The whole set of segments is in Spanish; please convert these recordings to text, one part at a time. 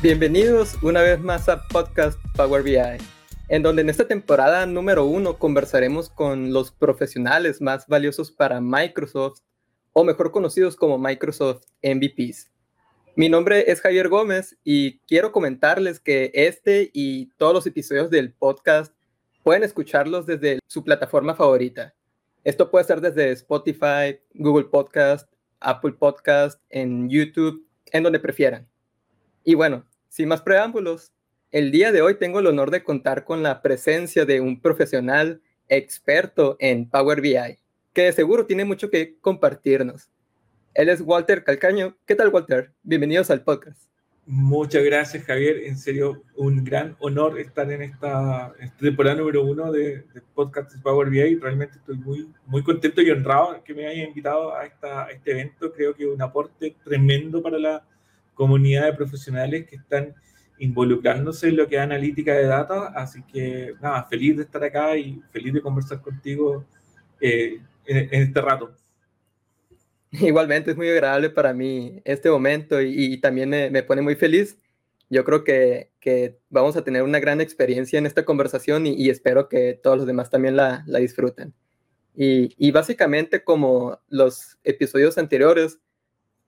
Bienvenidos una vez más a Podcast Power BI, en donde en esta temporada número uno conversaremos con los profesionales más valiosos para Microsoft, o mejor conocidos como Microsoft MVPs. Mi nombre es Javier Gómez y quiero comentarles que este y todos los episodios del podcast pueden escucharlos desde su plataforma favorita. Esto puede ser desde Spotify, Google Podcast, Apple Podcast, en YouTube, en donde prefieran. Y bueno, sin más preámbulos, el día de hoy tengo el honor de contar con la presencia de un profesional experto en Power BI, que de seguro tiene mucho que compartirnos. Él es Walter Calcaño. ¿Qué tal, Walter? Bienvenidos al podcast. Muchas gracias, Javier. En serio, un gran honor estar en esta, temporada número uno de, Podcast Power BI. Realmente estoy muy, muy contento y honrado que me hayan invitado a, esta, a este evento. Creo que es un aporte tremendo para la comunidad de profesionales que están involucrándose en lo que es analítica de datos. Así que, nada, feliz de estar acá y feliz de conversar contigo eh, en, este rato. Igualmente es muy agradable para mí este momento y, también me, pone muy feliz. Yo creo que, que, vamos a tener una gran experiencia en esta conversación y, espero que todos los demás también la, la disfruten. Y, y, básicamente como los episodios anteriores,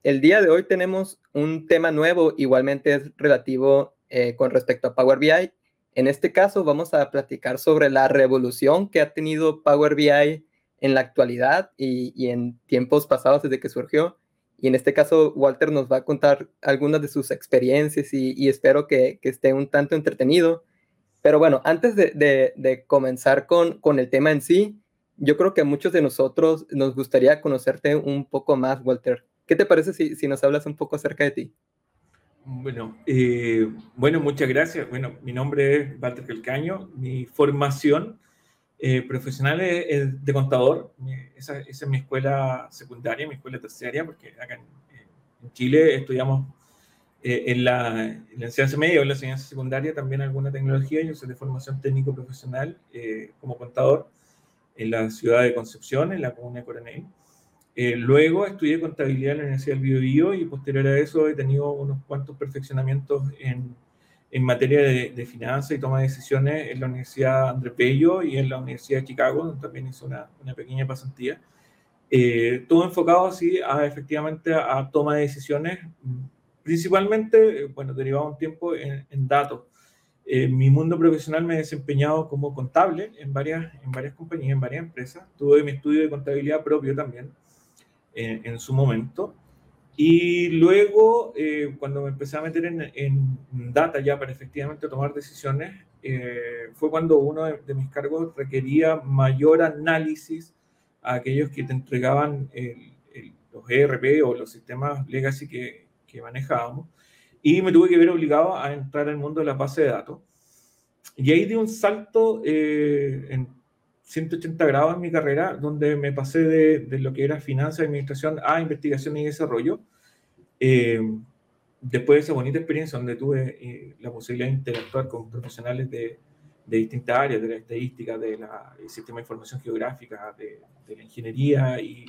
el día de hoy tenemos un tema nuevo, igualmente es relativo eh, con respecto a Power BI. En este caso vamos a platicar sobre la revolución que ha tenido Power BI en la actualidad y, en tiempos pasados desde que surgió. Y en este caso, Walter nos va a contar algunas de sus experiencias y, espero que, esté un tanto entretenido. Pero bueno, antes de, comenzar con, con, el tema en sí, yo creo que a muchos de nosotros nos gustaría conocerte un poco más, Walter. ¿Qué te parece si, nos hablas un poco acerca de ti? Bueno, eh, bueno, muchas gracias. Bueno, mi nombre es Walter Calcaño. Mi formación eh, profesional es, de contador. Esa, es mi escuela secundaria, mi escuela terciaria, porque acá en, Chile estudiamos eh, en, la, en, la, enseñanza media o en la enseñanza secundaria también alguna tecnología. Yo soy de formación técnico profesional como contador en la ciudad de Concepción, en la comuna de Coronel. Eh, luego estudié contabilidad en la Universidad del Biobío y posterior a eso he tenido unos cuantos perfeccionamientos en, en materia de, de finanzas y toma de decisiones en la Universidad André Bello y en la Universidad de Chicago, donde también hice una, una pequeña pasantía. Eh, todo enfocado así a efectivamente a, toma de decisiones, principalmente, bueno, derivado un tiempo en, en datos. En mi mundo profesional me he desempeñado como contable en varias, en varias compañías, en varias empresas. Tuve mi estudio de contabilidad propio también en, su momento. Y luego, eh, cuando me empecé a meter en, en, data ya para efectivamente tomar decisiones, eh, fue cuando uno de, mis cargos requería mayor análisis a aquellos que te entregaban los ERP o los sistemas legacy que, que, manejábamos. Y me tuve que ver obligado a entrar al mundo de la base de datos. Y ahí di un salto eh, en 180 grados en mi carrera, donde me pasé de, de lo que era finanzas y administración a investigación y desarrollo. Eh, después de esa bonita experiencia donde tuve eh, la posibilidad de interactuar con profesionales de, de distintas áreas, de la estadística, del sistema de información geográfica, de, de la ingeniería y,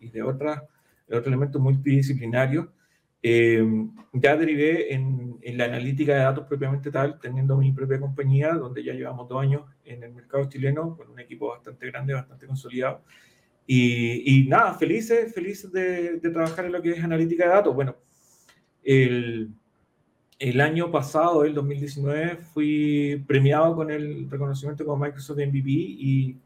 y, de, otras, de otros elementos multidisciplinarios, eh, ya derivé en, en, la analítica de datos propiamente tal, teniendo mi propia compañía, donde ya llevamos dos años en el mercado chileno, con un equipo bastante grande, bastante consolidado. Y, y nada, felices, felices de, de, trabajar en lo que es analítica de datos. Bueno, el, el año pasado, el 2019, fui premiado con el reconocimiento como Microsoft MVP y,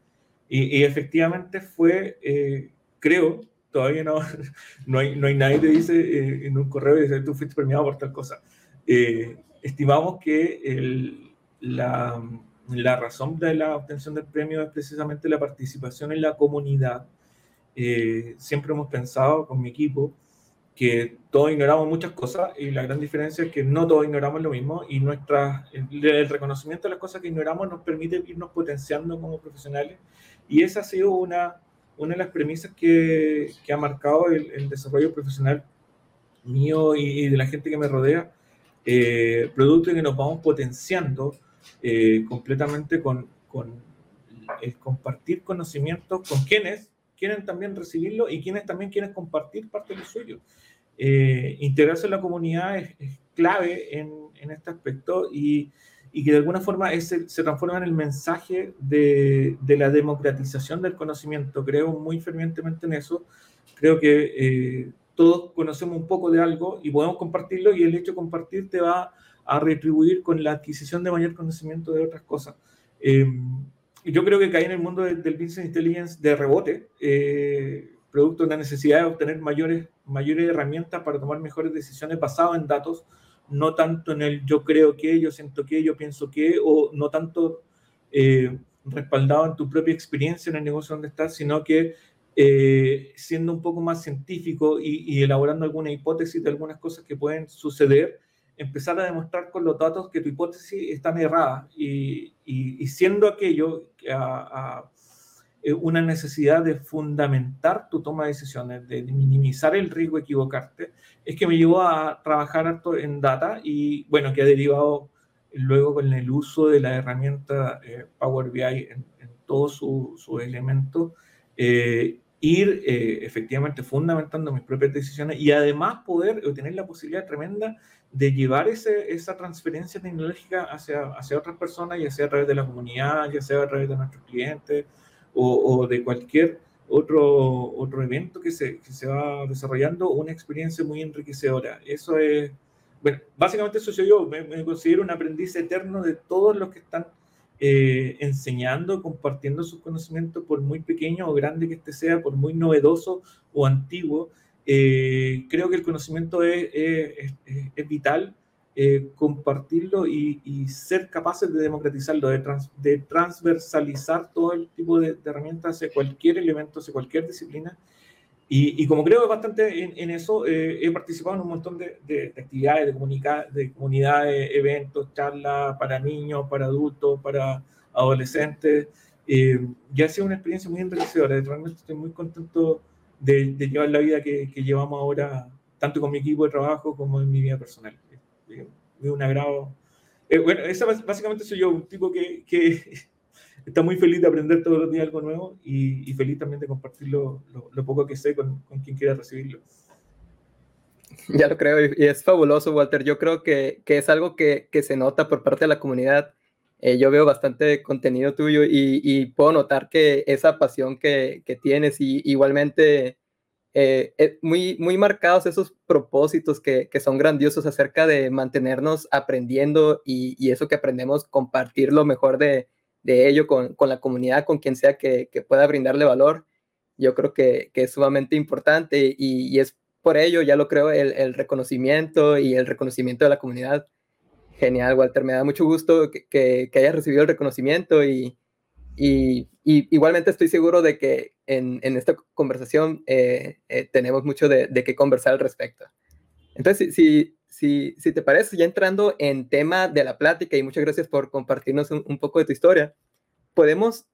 y, y efectivamente fue, eh, creo, todavía no, no, hay, no hay nadie que dice eh, en un correo dice, tú fuiste premiado por tal cosa. Eh, estimamos que la, la, razón de la obtención del premio es precisamente la participación en la comunidad. Eh, siempre hemos pensado con mi equipo que todos ignoramos muchas cosas y la gran diferencia es que no todos ignoramos lo mismo y nuestra, el reconocimiento de las cosas que ignoramos nos permite irnos potenciando como profesionales y esa ha sido una una de las premisas que, que ha marcado el, el, desarrollo profesional mío y, de la gente que me rodea, eh, producto de que nos vamos potenciando eh, completamente con, con, el compartir conocimientos con quienes quieren también recibirlo y quienes también quieren compartir parte de lo suyo. Eh, integrarse en la comunidad es, es clave en, en este aspecto y, y, que de alguna forma ese, se transforma en el mensaje de, de, la democratización del conocimiento. Creo muy fervientemente en eso. Creo que eh, todos conocemos un poco de algo y podemos compartirlo y el hecho de compartir te va a retribuir con la adquisición de mayor conocimiento de otras cosas. Eh, yo creo que cae en el mundo del, business intelligence de rebote, eh, producto de la necesidad de obtener mayores, mayores herramientas para tomar mejores decisiones basadas en datos, no tanto en el yo creo que, yo siento que, yo pienso que, o no tanto eh, respaldado en tu propia experiencia en el negocio donde estás, sino que eh, siendo un poco más científico y, elaborando alguna hipótesis de algunas cosas que pueden suceder, empezar a demostrar con los datos que tu hipótesis está errada y, y, siendo aquello a, eh, una necesidad de fundamentar tu toma de decisiones, de minimizar el riesgo de equivocarte, es que me llevó a trabajar harto en data y bueno, que ha derivado luego con el uso de la herramienta eh, Power BI en, en todos sus su elementos. Eh, ir eh, efectivamente fundamentando mis propias decisiones y además poder tener la posibilidad tremenda de llevar ese, esa transferencia tecnológica hacia, hacia otras personas, ya sea a través de la comunidad, ya sea a través de nuestros clientes o, de cualquier otro, otro evento que se, que se va desarrollando, una experiencia muy enriquecedora. Eso es, bueno, básicamente eso soy yo, me, considero un aprendiz eterno de todos los que están eh, enseñando, compartiendo sus conocimientos, por muy pequeño o grande que este sea, por muy novedoso o antiguo. Eh, creo que el conocimiento es, es, vital, eh, compartirlo y, y, ser capaces de democratizarlo, de, trans, de transversalizar todo el tipo de, de, herramientas hacia cualquier elemento, hacia cualquier disciplina y, y, como creo bastante en, en eso, eh, he participado en un montón de, de, de actividades, de, de comunidades, eventos, charlas para niños, para adultos, para adolescentes. Eh, y ha sido una experiencia muy enriquecedora. Realmente estoy muy contento de, llevar la vida que, que, llevamos ahora, tanto con mi equipo de trabajo como en mi vida personal. Es un agrado. Eh, bueno, esa básicamente soy yo, un tipo que, que está muy feliz de aprender todos los días algo nuevo y, y feliz también de compartir lo, lo, lo, poco que sé con, con quien quiera recibirlo. Ya lo creo y es fabuloso, Walter. Yo creo que, que es algo que, que, se nota por parte de la comunidad. Eh, yo veo bastante contenido tuyo y, y puedo notar que esa pasión que tienes y igualmente eh, eh, muy, muy marcados esos propósitos que, que, son grandiosos acerca de mantenernos aprendiendo y, y eso que aprendemos, compartir lo mejor de, de ello con, con, la comunidad, con quien sea que, que pueda brindarle valor, yo creo que, que es sumamente importante y, y, es por ello, ya lo creo, el, el, reconocimiento y el reconocimiento de la comunidad. Genial, Walter, me da mucho gusto que, que, hayas recibido el reconocimiento y, y, igualmente estoy seguro de que en, en esta conversación eh, eh, tenemos mucho de, de qué conversar al respecto. Entonces, si, si, si, te parece, ya entrando en tema de la plática, y muchas gracias por compartirnos un, un poco de tu historia, podemos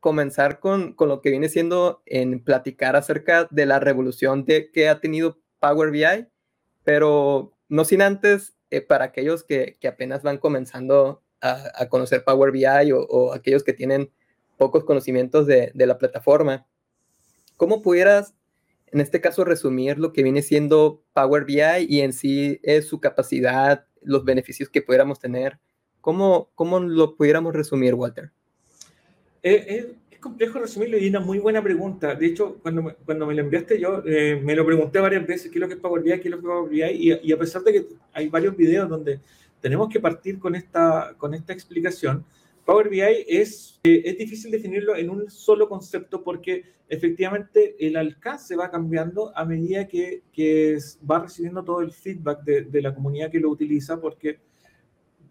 comenzar con, con, lo que viene siendo en platicar acerca de la revolución de, que ha tenido Power BI, pero no sin antes, eh, para aquellos que, que, apenas van comenzando a, a conocer Power BI o, o, aquellos que tienen pocos conocimientos de, de la plataforma, ¿cómo pudieras en este caso resumir lo que viene siendo Power BI y en sí es su capacidad, los beneficios que pudiéramos tener. ¿Cómo, cómo lo pudiéramos resumir, Walter? Eh, es, es, complejo resumirlo y una muy buena pregunta. De hecho, cuando me, cuando me lo enviaste yo, eh, me lo pregunté varias veces, ¿qué es lo que es Power BI? ¿Qué es lo que es Power BI? Y, y, a pesar de que hay varios videos donde tenemos que partir con esta, con esta explicación, Power BI es, eh, es difícil definirlo en un solo concepto porque efectivamente el alcance va cambiando a medida que, que va recibiendo todo el feedback de, la comunidad que lo utiliza porque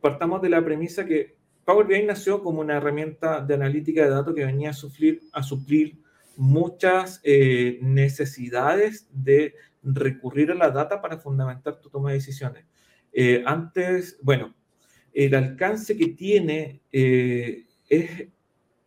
partamos de la premisa que Power BI nació como una herramienta de analítica de datos que venía a suplir, a suplir muchas eh, necesidades de recurrir a la data para fundamentar tu toma de decisiones. Eh, antes, bueno, el alcance que tiene eh, es,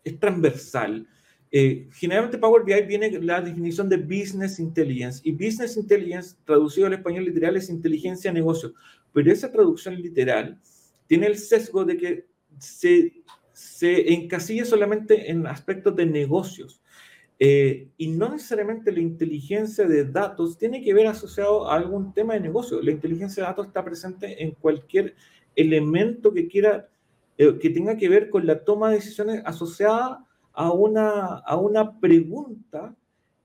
es, transversal. Eh, generalmente Power BI viene la definición de Business Intelligence y Business Intelligence, traducido al español literal, es inteligencia de negocio. Pero esa traducción literal tiene el sesgo de que se, se encasilla solamente en aspectos de negocios. Eh, y no necesariamente la inteligencia de datos tiene que ver asociado a algún tema de negocio. La inteligencia de datos está presente en cualquier elemento que quiera, eh, que tenga que ver con la toma de decisiones asociada a una, a una pregunta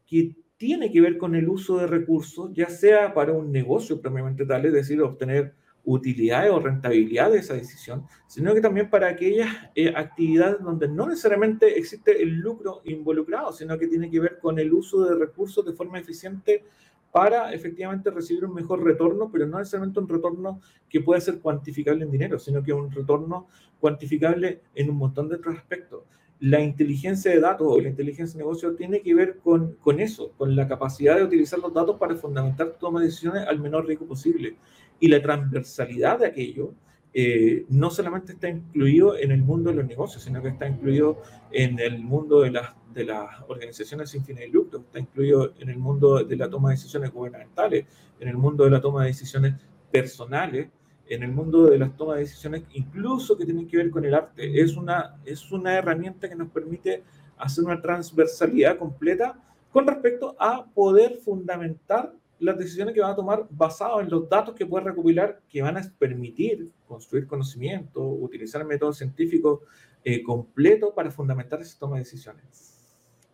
que tiene que ver con el uso de recursos, ya sea para un negocio propiamente tal, es decir, obtener utilidad o rentabilidad de esa decisión, sino que también para aquellas eh, actividades donde no necesariamente existe el lucro involucrado, sino que tiene que ver con el uso de recursos de forma eficiente para efectivamente recibir un mejor retorno, pero no necesariamente un retorno que pueda ser cuantificable en dinero, sino que un retorno cuantificable en un montón de otros aspectos. La inteligencia de datos o la inteligencia de negocio tiene que ver con, con eso, con la capacidad de utilizar los datos para fundamentar tu toma de decisiones al menor riesgo posible. Y la transversalidad de aquello eh, no solamente está incluido en el mundo de los negocios, sino que está incluido en el mundo de las, de las organizaciones sin fines de lucro, está incluido en el mundo de la toma de decisiones gubernamentales, en el mundo de la toma de decisiones personales, en el mundo de las tomas de decisiones, incluso que tienen que ver con el arte. Es una, es una herramienta que nos permite hacer una transversalidad completa con respecto a poder fundamentar las decisiones que van a tomar basado en los datos que puede recopilar que van a permitir construir conocimiento, utilizar métodos científicos eh, completos para fundamentar esa toma de decisiones.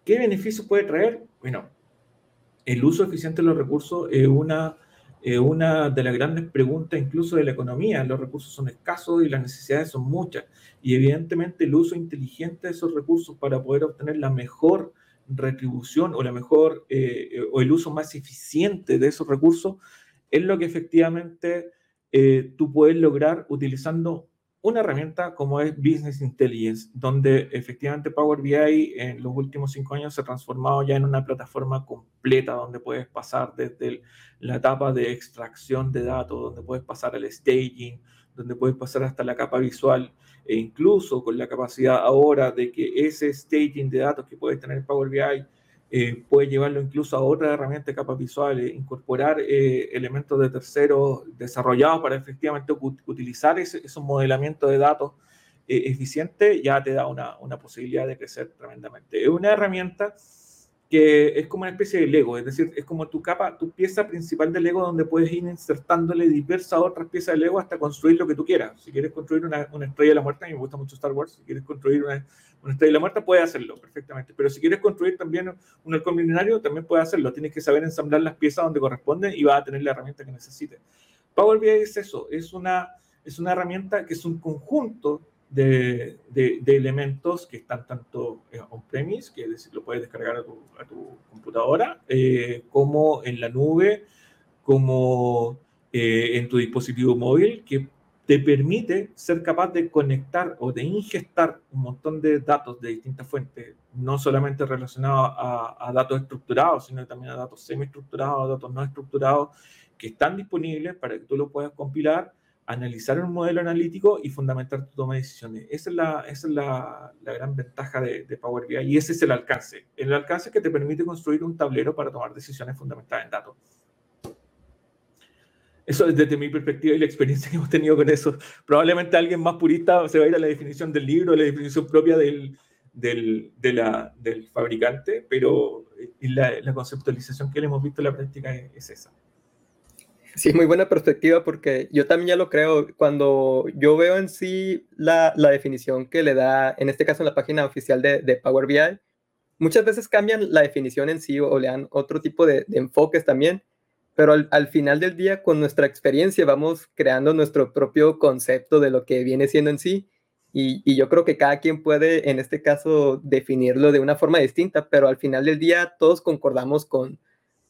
¿Qué beneficios puede traer? Bueno, el uso eficiente de los recursos es una, una de las grandes preguntas incluso de la economía. Los recursos son escasos y las necesidades son muchas. Y evidentemente el uso inteligente de esos recursos para poder obtener la mejor retribución o la mejor eh, eh, o el uso más eficiente de esos recursos es lo que efectivamente eh, tú puedes lograr utilizando una herramienta como es Business Intelligence, donde efectivamente Power BI en los últimos cinco años se ha transformado ya en una plataforma completa donde puedes pasar desde la etapa de extracción de datos, donde puedes pasar al staging, donde puedes pasar hasta la capa visual e incluso con la capacidad ahora de que ese staging de datos que puedes tener Power BI eh, puede llevarlo incluso a otra herramienta de capas visuales, incorporar eh, elementos de terceros desarrollados para efectivamente utilizar esos modelamientos de datos eh, eficientes, ya te da una, una posibilidad de crecer tremendamente. Es una herramienta que es como una especie de Lego, es decir, es como tu capa, tu pieza principal de Lego donde puedes ir insertándole diversas otras piezas de Lego hasta construir lo que tú quieras. Si quieres construir una, una estrella de la muerte, a mí me gusta mucho Star Wars, si quieres construir una, una estrella de la muerte, puedes hacerlo perfectamente. Pero si quieres construir también un halcón milenario, también puedes hacerlo. Tienes que saber ensamblar las piezas donde corresponden y vas a tener la herramienta que necesites. Power BI es eso, es una, es una herramienta que es un conjunto de, de, elementos que están tanto on-premise, que lo puedes descargar a tu, a tu computadora, eh, como en la nube, como eh, en tu dispositivo móvil, que te permite ser capaz de conectar o de ingestar un montón de datos de distintas fuentes, no solamente relacionados a, a datos estructurados, sino también a datos semi-estructurados, datos no estructurados, que están disponibles para que tú lo puedas compilar analizar un modelo analítico y fundamentar tu toma de decisiones. Esa es la, esa es la, la gran ventaja de, de, Power BI y ese es el alcance. El alcance que te permite construir un tablero para tomar decisiones fundamentadas en datos. Eso es desde mi perspectiva y la experiencia que hemos tenido con eso. Probablemente alguien más purista se va a ir a la definición del libro, a la definición propia del, del, de la, del fabricante, pero la, la, conceptualización que le hemos visto en la práctica es, es esa. Sí, muy buena perspectiva porque yo también ya lo creo. Cuando yo veo en sí la, la definición que le da, en este caso en la página oficial de, de, Power BI, muchas veces cambian la definición en sí o le dan otro tipo de, de enfoques también, pero al, al, final del día con nuestra experiencia vamos creando nuestro propio concepto de lo que viene siendo en sí. Y, y yo creo que cada quien puede, en este caso, definirlo de una forma distinta, pero al final del día todos concordamos con,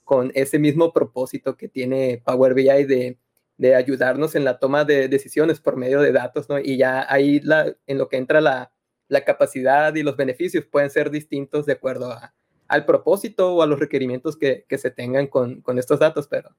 con ese mismo propósito que tiene Power BI de, de ayudarnos en la toma de decisiones por medio de datos, ¿no? Y ya ahí la, en lo que entra la, la capacidad y los beneficios pueden ser distintos de acuerdo a, al propósito o a los requerimientos que, que se tengan con, con, estos datos, pero,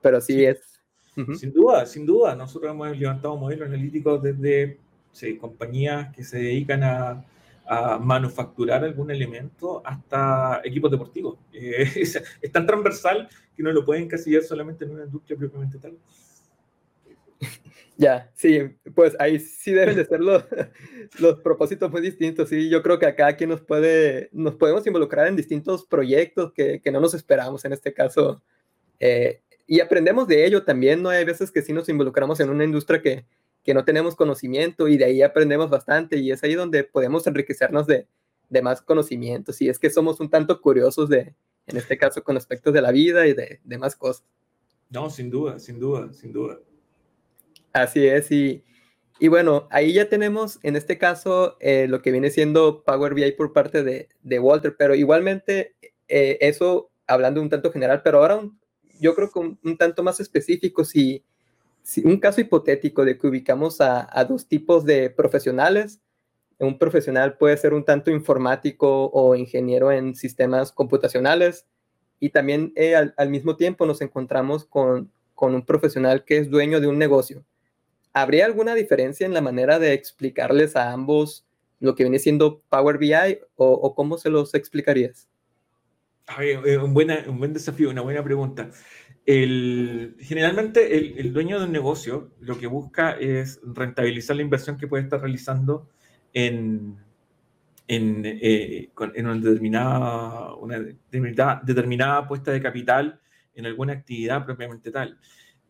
pero sí, sí. es. Uh -huh. Sin duda, sin duda. Nosotros hemos levantado modelos analíticos desde sí, compañías que se dedican a, a manufacturar algún elemento hasta equipos deportivos. Eh, es, es, tan transversal que no lo pueden encasillar solamente en una industria propiamente tal. Ya, sí, pues ahí sí deben de ser los, los propósitos muy distintos. Sí, yo creo que acá quien nos puede, nos podemos involucrar en distintos proyectos que, que no nos esperamos en este caso. Eh, y aprendemos de ello también, ¿no? Hay veces que sí nos involucramos en una industria que, que no tenemos conocimiento y de ahí aprendemos bastante y es ahí donde podemos enriquecernos de, de más conocimientos y es que somos un tanto curiosos de, en este caso, con aspectos de la vida y de, de más cosas. No, sin duda, sin duda, sin duda. Así es, y, y bueno, ahí ya tenemos en este caso eh, lo que viene siendo Power BI por parte de, de Walter, pero igualmente eh, eso hablando un tanto general, pero ahora yo creo que un, tanto más específico, si, un caso hipotético de que ubicamos a, a dos tipos de profesionales, un profesional puede ser un tanto informático o ingeniero en sistemas computacionales y también eh, al, mismo tiempo nos encontramos con, con, un profesional que es dueño de un negocio. ¿Habría alguna diferencia en la manera de explicarles a ambos lo que viene siendo Power BI o, cómo se los explicarías? un, buena, un buen desafío, una buena pregunta. Generalmente el, dueño de un negocio lo que busca es rentabilizar la inversión que puede estar realizando en, en, eh, en una, determinada, una determinada, determinada puesta de capital en alguna actividad propiamente tal.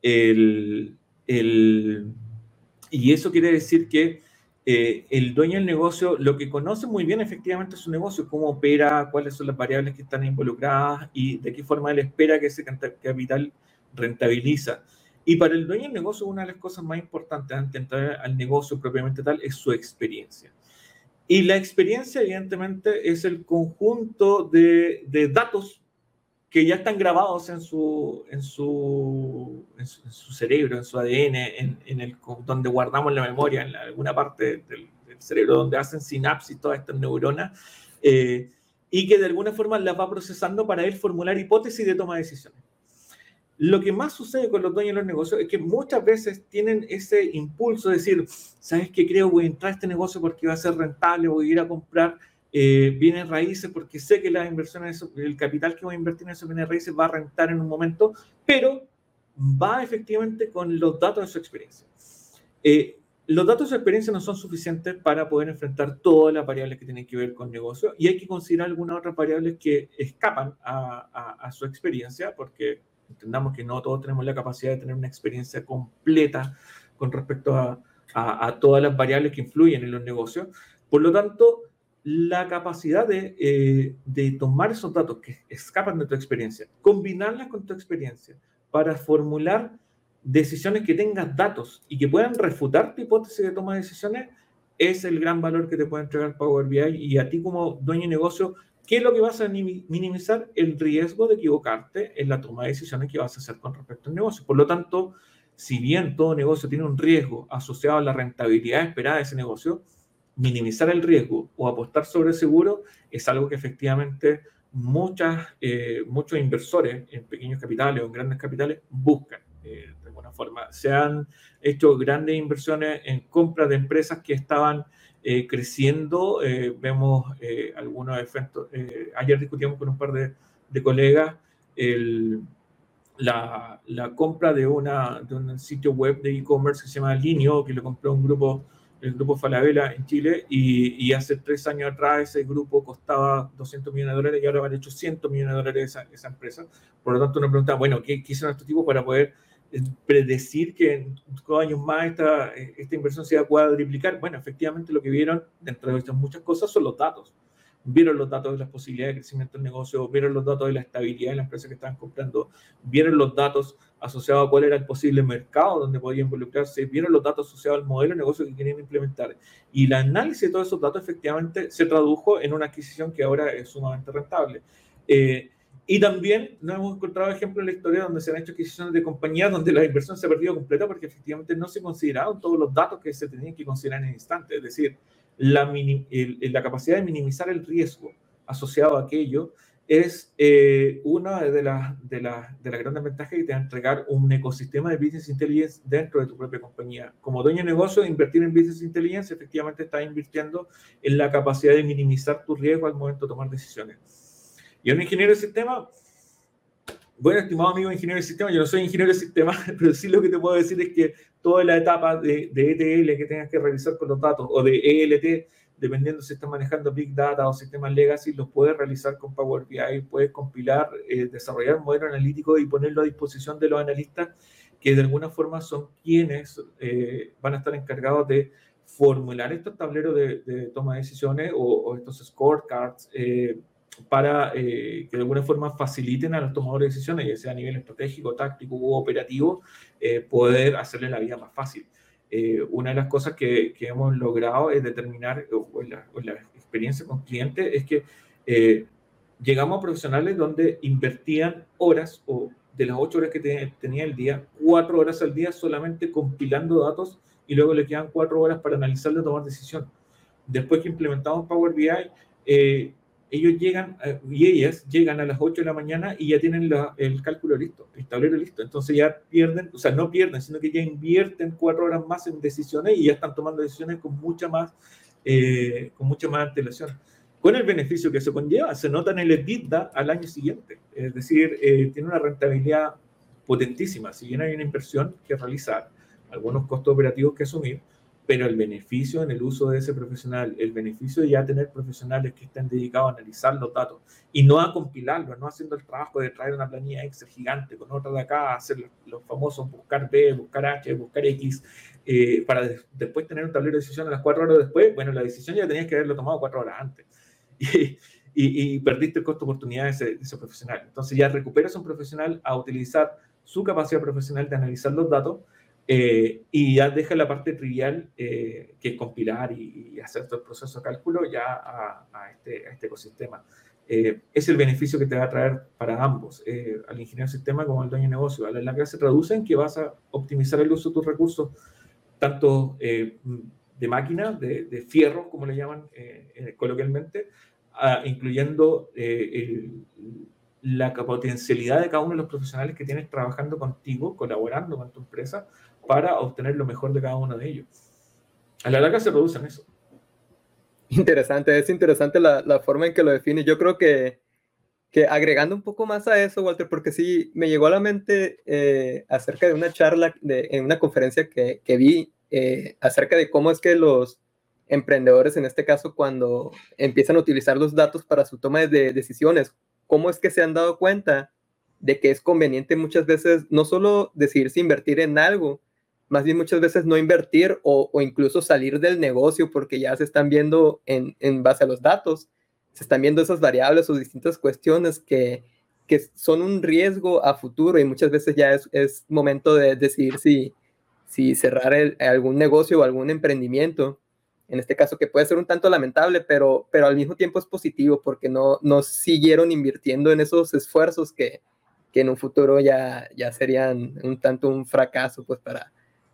El, y eso quiere decir que eh, el dueño del negocio lo que conoce muy bien efectivamente su negocio, cómo opera, cuáles son las variables que están involucradas y de qué forma él espera que ese capital rentabiliza. Y para el dueño del negocio, una de las cosas más importantes antes de entrar al negocio propiamente tal es su experiencia. Y la experiencia, evidentemente, es el conjunto de, de datos que ya están grabados en su, en su, en su, cerebro, en su ADN, en, en, el, donde guardamos la memoria, en alguna parte del, del, cerebro donde hacen sinapsis todas estas neuronas, eh, y que de alguna forma las va procesando para él formular hipótesis de toma de decisiones. Lo que más sucede con los dueños de los negocios es que muchas veces tienen ese impulso de decir, ¿sabes qué? Creo voy a entrar a este negocio porque va a ser rentable, voy a ir a comprar eh, bienes raíces porque sé que las inversiones, el capital que voy a invertir en esos bienes raíces va a rentar en un momento, pero va efectivamente con los datos de su experiencia. Eh, los datos de su experiencia no son suficientes para poder enfrentar todas las variables que tienen que ver con negocio y hay que considerar algunas otras variables que escapan a, a, a su experiencia porque entendamos que no todos tenemos la capacidad de tener una experiencia completa con respecto a, a todas las variables que influyen en los negocios. Por lo tanto, la capacidad de, eh, de, tomar esos datos que escapan de tu experiencia, combinarlas con tu experiencia para formular decisiones que tengan datos y que puedan refutar tu hipótesis de toma de decisiones, es el gran valor que te puede entregar Power BI y a ti como dueño de negocio ¿Qué es lo que vas a minimizar? El riesgo de equivocarte en la toma de decisiones que vas a hacer con respecto al negocio. Por lo tanto, si bien todo negocio tiene un riesgo asociado a la rentabilidad esperada de ese negocio, minimizar el riesgo o apostar sobre seguro es algo que efectivamente muchas, eh, muchos inversores en pequeños capitales o en grandes capitales buscan. Eh, de alguna forma, se han hecho grandes inversiones en compras de empresas que estaban eh, creciendo. Vemos algunos efectos. ayer discutimos con un par de, colegas la, compra de, una, de un sitio web de e-commerce que se llama Linio, que lo compró un grupo, el grupo Falabella en Chile, y, y, hace tres años atrás ese grupo costaba 200 millones de dólares y ahora vale 800 millones de dólares esa, esa empresa. Por lo tanto, uno pregunta, bueno, ¿qué, qué hicieron estos tipos para poder predecir que en dos años más esta, esta inversión se va a cuadriplicar. Bueno, efectivamente lo que vieron, dentro de muchas cosas, son los datos. Vieron los datos de las posibilidades de crecimiento del negocio, vieron los datos de la estabilidad de la empresa que estaban comprando, vieron los datos asociados a cuál era el posible mercado donde podían involucrarse, vieron los datos asociados al modelo de negocio que querían implementar. Y el análisis de todos esos datos efectivamente se tradujo en una adquisición que ahora es sumamente rentable. Eh, y también nos hemos encontrado ejemplos en la historia donde se han hecho adquisiciones de compañías donde la inversión se ha perdido completa porque efectivamente no se consideraron todos los datos que se tenían que considerar en el instante. Es decir, la, el, la capacidad de minimizar el riesgo asociado a aquello es eh, una de las de la, de la grandes ventajas que te va a entregar un ecosistema de business intelligence dentro de tu propia compañía. Como dueño de negocio, invertir en business intelligence efectivamente está invirtiendo en la capacidad de minimizar tu riesgo al momento de tomar decisiones. Y un ingeniero de sistema, bueno, estimado amigo ingeniero de sistema, yo no soy ingeniero de sistema, pero sí lo que te puedo decir es que toda la etapa de, ETL que tengas que revisar con los datos o de ELT, dependiendo si estás manejando Big Data o sistemas legacy, los puedes realizar con Power BI, puedes compilar, eh, desarrollar un modelo analítico y ponerlo a disposición de los analistas que de alguna forma son quienes eh, van a estar encargados de formular estos tableros de, toma de decisiones o, estos scorecards eh, para que de alguna forma faciliten a los tomadores de decisiones, ya sea a nivel estratégico, táctico u operativo, poder hacerle la vida más fácil. una de las cosas que, hemos logrado es determinar, o, la, la, experiencia con clientes, es que llegamos a profesionales donde invertían horas o de las ocho horas que tenía el día, cuatro horas al día solamente compilando datos y luego le quedan cuatro horas para analizarlo y tomar decisión. Después que implementamos Power BI, eh, ellos llegan eh, y ellas llegan a las 8 de la mañana y ya tienen el cálculo listo, el tablero listo. Entonces ya pierden, o sea, no pierden, sino que ya invierten cuatro horas más en decisiones y ya están tomando decisiones con mucha más, eh, con mucha más antelación con el beneficio que eso conlleva, se nota en el EBITDA al año siguiente. Es decir, eh, tiene una rentabilidad potentísima. Si bien hay una inversión que realizar, algunos costos operativos que asumir, pero el beneficio en el uso de ese profesional, el beneficio de ya tener profesionales que estén dedicados a analizar los datos y no a compilarlos, no haciendo el trabajo de traer una planilla Excel gigante con otra de acá, hacer los, famosos buscar B, buscar H, buscar X, eh, para después tener un tablero de decisión a las cuatro horas después, bueno, la decisión ya tenías que haberlo tomado cuatro horas antes. y, perdiste el costo de oportunidad de ese, profesional. Entonces ya recuperas un profesional a utilizar su capacidad profesional de analizar los datos eh, y ya deja la parte trivial eh, que es compilar y, hacer todo el proceso de cálculo ya a, este, este, ecosistema. Eh, es el beneficio que te va a traer para ambos, al ingeniero de sistema como al dueño de negocio. A la larga se traduce en que vas a optimizar el uso de tus recursos, tanto de máquina, de, de fierro, como le llaman coloquialmente, incluyendo eh, la potencialidad de cada uno de los profesionales que tienes trabajando contigo, colaborando con tu empresa, para obtener lo mejor de cada uno de ellos. A la larga se producen eso. Interesante, es interesante la, la forma en que lo define. Yo creo que, que, agregando un poco más a eso, Walter, porque sí me llegó a la mente eh, acerca de una charla de, en una conferencia que, que vi eh, acerca de cómo es que los, emprendedores, en este caso, cuando empiezan a utilizar los datos para su toma de decisiones, ¿cómo es que se han dado cuenta de que es conveniente muchas veces no solo decidirse invertir en algo, más bien muchas veces no invertir o, incluso salir del negocio porque ya se están viendo en, base a los datos, se están viendo esas variables o distintas cuestiones que, son un riesgo a futuro y muchas veces ya es, momento de decidir si, si cerrar algún negocio o algún emprendimiento en este caso que puede ser un tanto lamentable, pero, pero al mismo tiempo es positivo porque no, no siguieron invirtiendo en esos esfuerzos que, que en un futuro ya, ya serían un tanto un fracaso pues para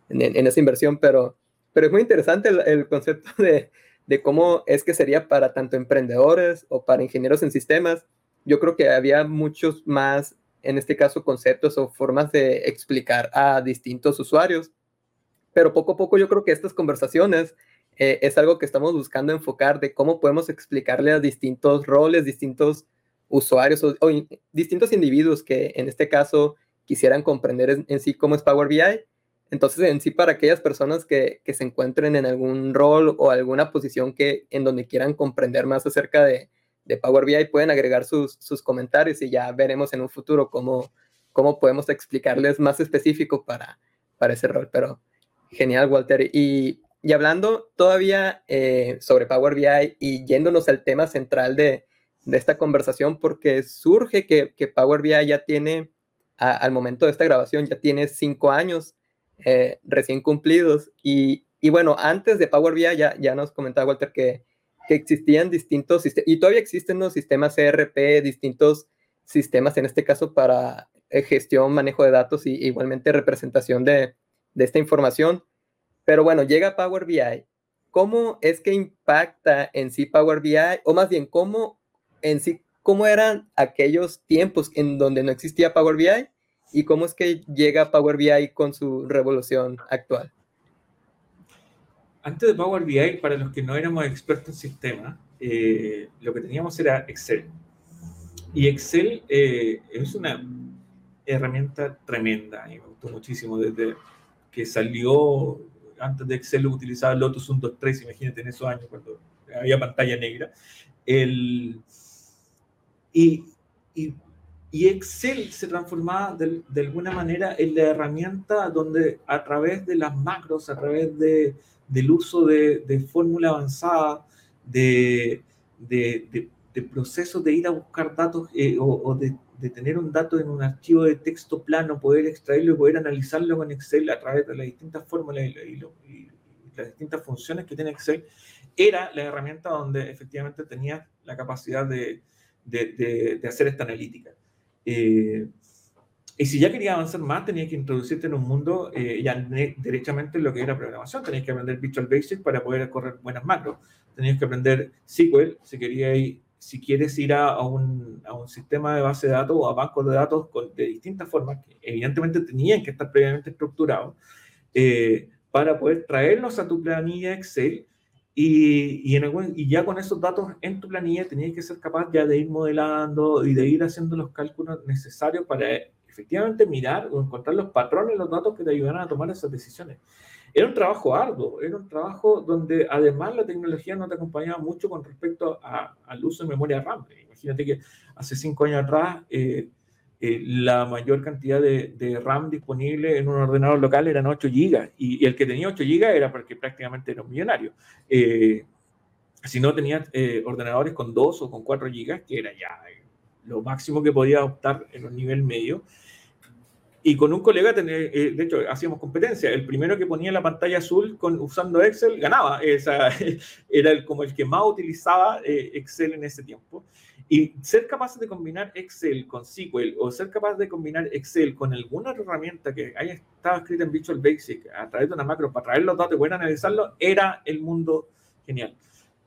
en, esa inversión, pero, pero es muy interesante el, concepto de, de, cómo es que sería para tanto emprendedores o para ingenieros en sistemas. Yo creo que había muchos más, en este caso, conceptos o formas de explicar a distintos usuarios, pero poco a poco yo creo que estas conversaciones eh, es algo que estamos buscando enfocar de cómo podemos explicarle a distintos roles, distintos usuarios o, distintos individuos que en este caso quisieran comprender en, sí cómo es Power BI. Entonces, en sí, para aquellas personas que, que, se encuentren en algún rol o alguna posición que en donde quieran comprender más acerca de, de Power BI, pueden agregar sus, sus, comentarios y ya veremos en un futuro cómo, cómo podemos explicarles más específico para, para ese rol. Pero genial, Walter. Y y hablando todavía eh, sobre Power BI y yéndonos al tema central de, esta conversación, porque surge que, Power BI ya tiene, al momento de esta grabación, ya tiene cinco años eh, recién cumplidos. Y, bueno, antes de Power BI ya, ya nos comentaba Walter que, que existían distintos sistemas, y todavía existen los sistemas ERP, distintos sistemas, en este caso para eh, gestión, manejo de datos y igualmente representación de, de esta información. Pero bueno, llega Power BI. ¿Cómo es que impacta en sí Power BI? O más bien, ¿cómo en sí, cómo eran aquellos tiempos en donde no existía Power BI? ¿Y cómo es que llega Power BI con su revolución actual? Antes de Power BI, para los que no éramos expertos en sistema, eh, lo que teníamos era Excel. Y Excel eh, es una herramienta tremenda y me gustó muchísimo desde que salió antes de Excel utilizaba Lotus 123, imagínate en esos años cuando había pantalla negra. El, y, y, y Excel se transformaba de, de, alguna manera en la herramienta donde a través de las macros, a través de, del uso de, de fórmula avanzada, de, de, procesos de ir a buscar datos eh, o, de, tener un dato en un archivo de texto plano, poder extraerlo y poder analizarlo con Excel a través de las distintas fórmulas y, las distintas funciones que tiene Excel, era la herramienta donde efectivamente tenía la capacidad de, hacer esta analítica. Eh, y si ya quería avanzar más, tenías que introducirte en un mundo eh, ya derechamente lo que era programación. Tenías que aprender Visual Basic para poder correr buenas macros. Tenías que aprender SQL si, querías, si quieres ir a, un, a, un, sistema de base de datos o a bancos de datos de distintas formas, que evidentemente tenían que estar previamente estructurados, eh, para poder traerlos a tu planilla Excel y, y, ya con esos datos en tu planilla tenías que ser capaz ya de ir modelando y de ir haciendo los cálculos necesarios para efectivamente mirar o encontrar los patrones, los datos que te ayudaran a tomar esas decisiones. Era un trabajo arduo, era un trabajo donde además la tecnología no te acompañaba mucho con respecto al uso de memoria RAM. Imagínate que hace cinco años atrás eh, eh, la mayor cantidad de, RAM disponible en un ordenador local eran 8 GB y, el que tenía 8 GB era porque prácticamente era un millonario. Eh, si no tenías ordenadores con 2 o con 4 GB, que era ya lo máximo que podía optar en un nivel medio, y con un colega, eh, de hecho, hacíamos competencia. El primero que ponía la pantalla azul con, usando Excel ganaba. Esa, era el, como el que más utilizaba eh, Excel en ese tiempo. Y ser capaz de combinar Excel con SQL o ser capaz de combinar Excel con alguna herramienta que haya estado escrita en Visual Basic a través de una macro para traer los datos y poder analizarlos, era el mundo genial.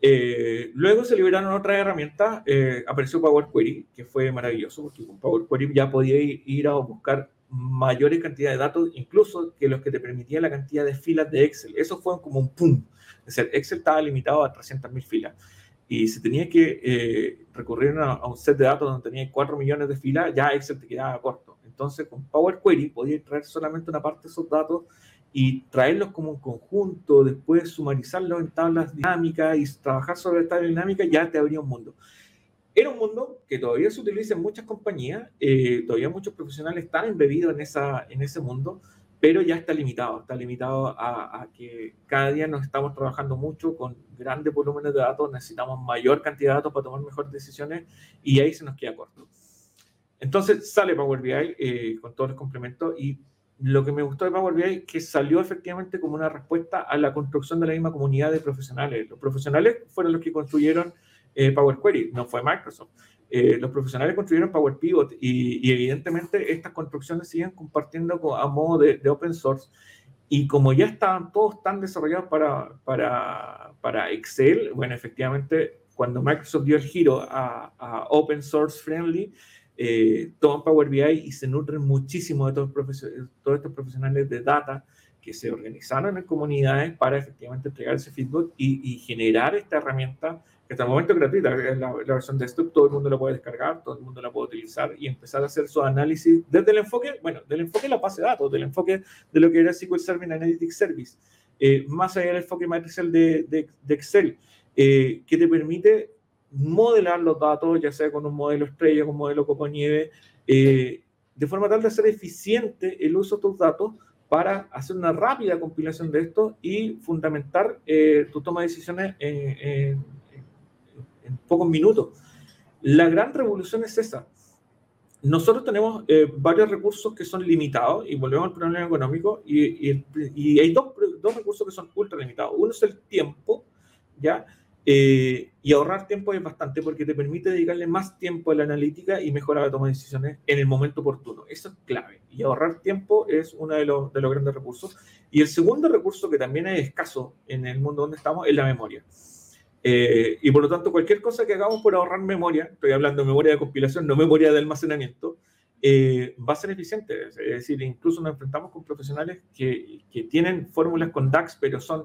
Eh, luego se liberaron otras herramientas, apareció Power Query, que fue maravilloso, porque con Power Query ya podía ir a buscar mayores cantidades de datos, incluso que los que te permitía la cantidad de filas de Excel. Eso fue como un pum. Es decir, Excel estaba limitado a 300.000 filas. Y si tenías que eh, recurrir a, un set de datos donde tenía 4 millones de filas, ya Excel te quedaba corto. Entonces, con Power Query podías traer solamente una parte de esos datos y traerlos como un conjunto, después sumarizarlos en tablas dinámicas y trabajar sobre tablas dinámicas, ya te abría un mundo. Era un mundo que todavía se utiliza en muchas compañías, eh, todavía muchos profesionales están embebidos en, esa, en ese mundo, pero ya está limitado, está limitado a, que cada día nos estamos trabajando mucho con grandes volúmenes de datos, necesitamos mayor cantidad de datos para tomar mejores decisiones y ahí se nos queda corto. Entonces sale Power BI eh, con todos los complementos y lo que me gustó de Power BI es que salió efectivamente como una respuesta a la construcción de la misma comunidad de profesionales. Los profesionales fueron los que construyeron eh, Power Query, no fue Microsoft. Eh, los profesionales construyeron Power Pivot y, evidentemente estas construcciones siguen compartiendo a modo de, open source. Y como ya estaban todos tan desarrollados para, Excel, bueno, efectivamente, cuando Microsoft dio el giro a, open source friendly, eh, toman Power BI y se nutren muchísimo de todos, estos profesionales de data que se organizaron en comunidades para efectivamente entregar ese feedback y generar esta herramienta que hasta el momento es gratuita, es la, versión de desktop, todo el mundo la puede descargar, todo el mundo la puede utilizar y empezar a hacer su análisis desde el enfoque, bueno, del enfoque de la base de datos, del enfoque de lo que era SQL Server Analytics Service, eh, más allá del enfoque matricial de, Excel, eh, que te permite modelar los datos, ya sea con un modelo estrella, con un modelo copo nieve, eh, de forma tal de hacer eficiente el uso de tus datos para hacer una rápida compilación de esto y fundamentar tu toma de decisiones en pocos minutos. La gran revolución es esa. Nosotros tenemos eh, varios recursos que son limitados y volvemos al problema económico y, y, hay dos, dos, recursos que son ultra limitados. Uno es el tiempo, ¿ya? Eh, y ahorrar tiempo es bastante porque te permite dedicarle más tiempo a la analítica y mejorar la toma de decisiones en el momento oportuno. Eso es clave. Y ahorrar tiempo es uno de los, de los grandes recursos. Y el segundo recurso que también es escaso en el mundo donde estamos es la memoria. Eh, y por lo tanto, cualquier cosa que hagamos por ahorrar memoria, estoy hablando de memoria de compilación, no memoria de almacenamiento, eh, va a ser eficiente. Es decir, incluso nos enfrentamos con profesionales que, que tienen fórmulas con DAX, pero son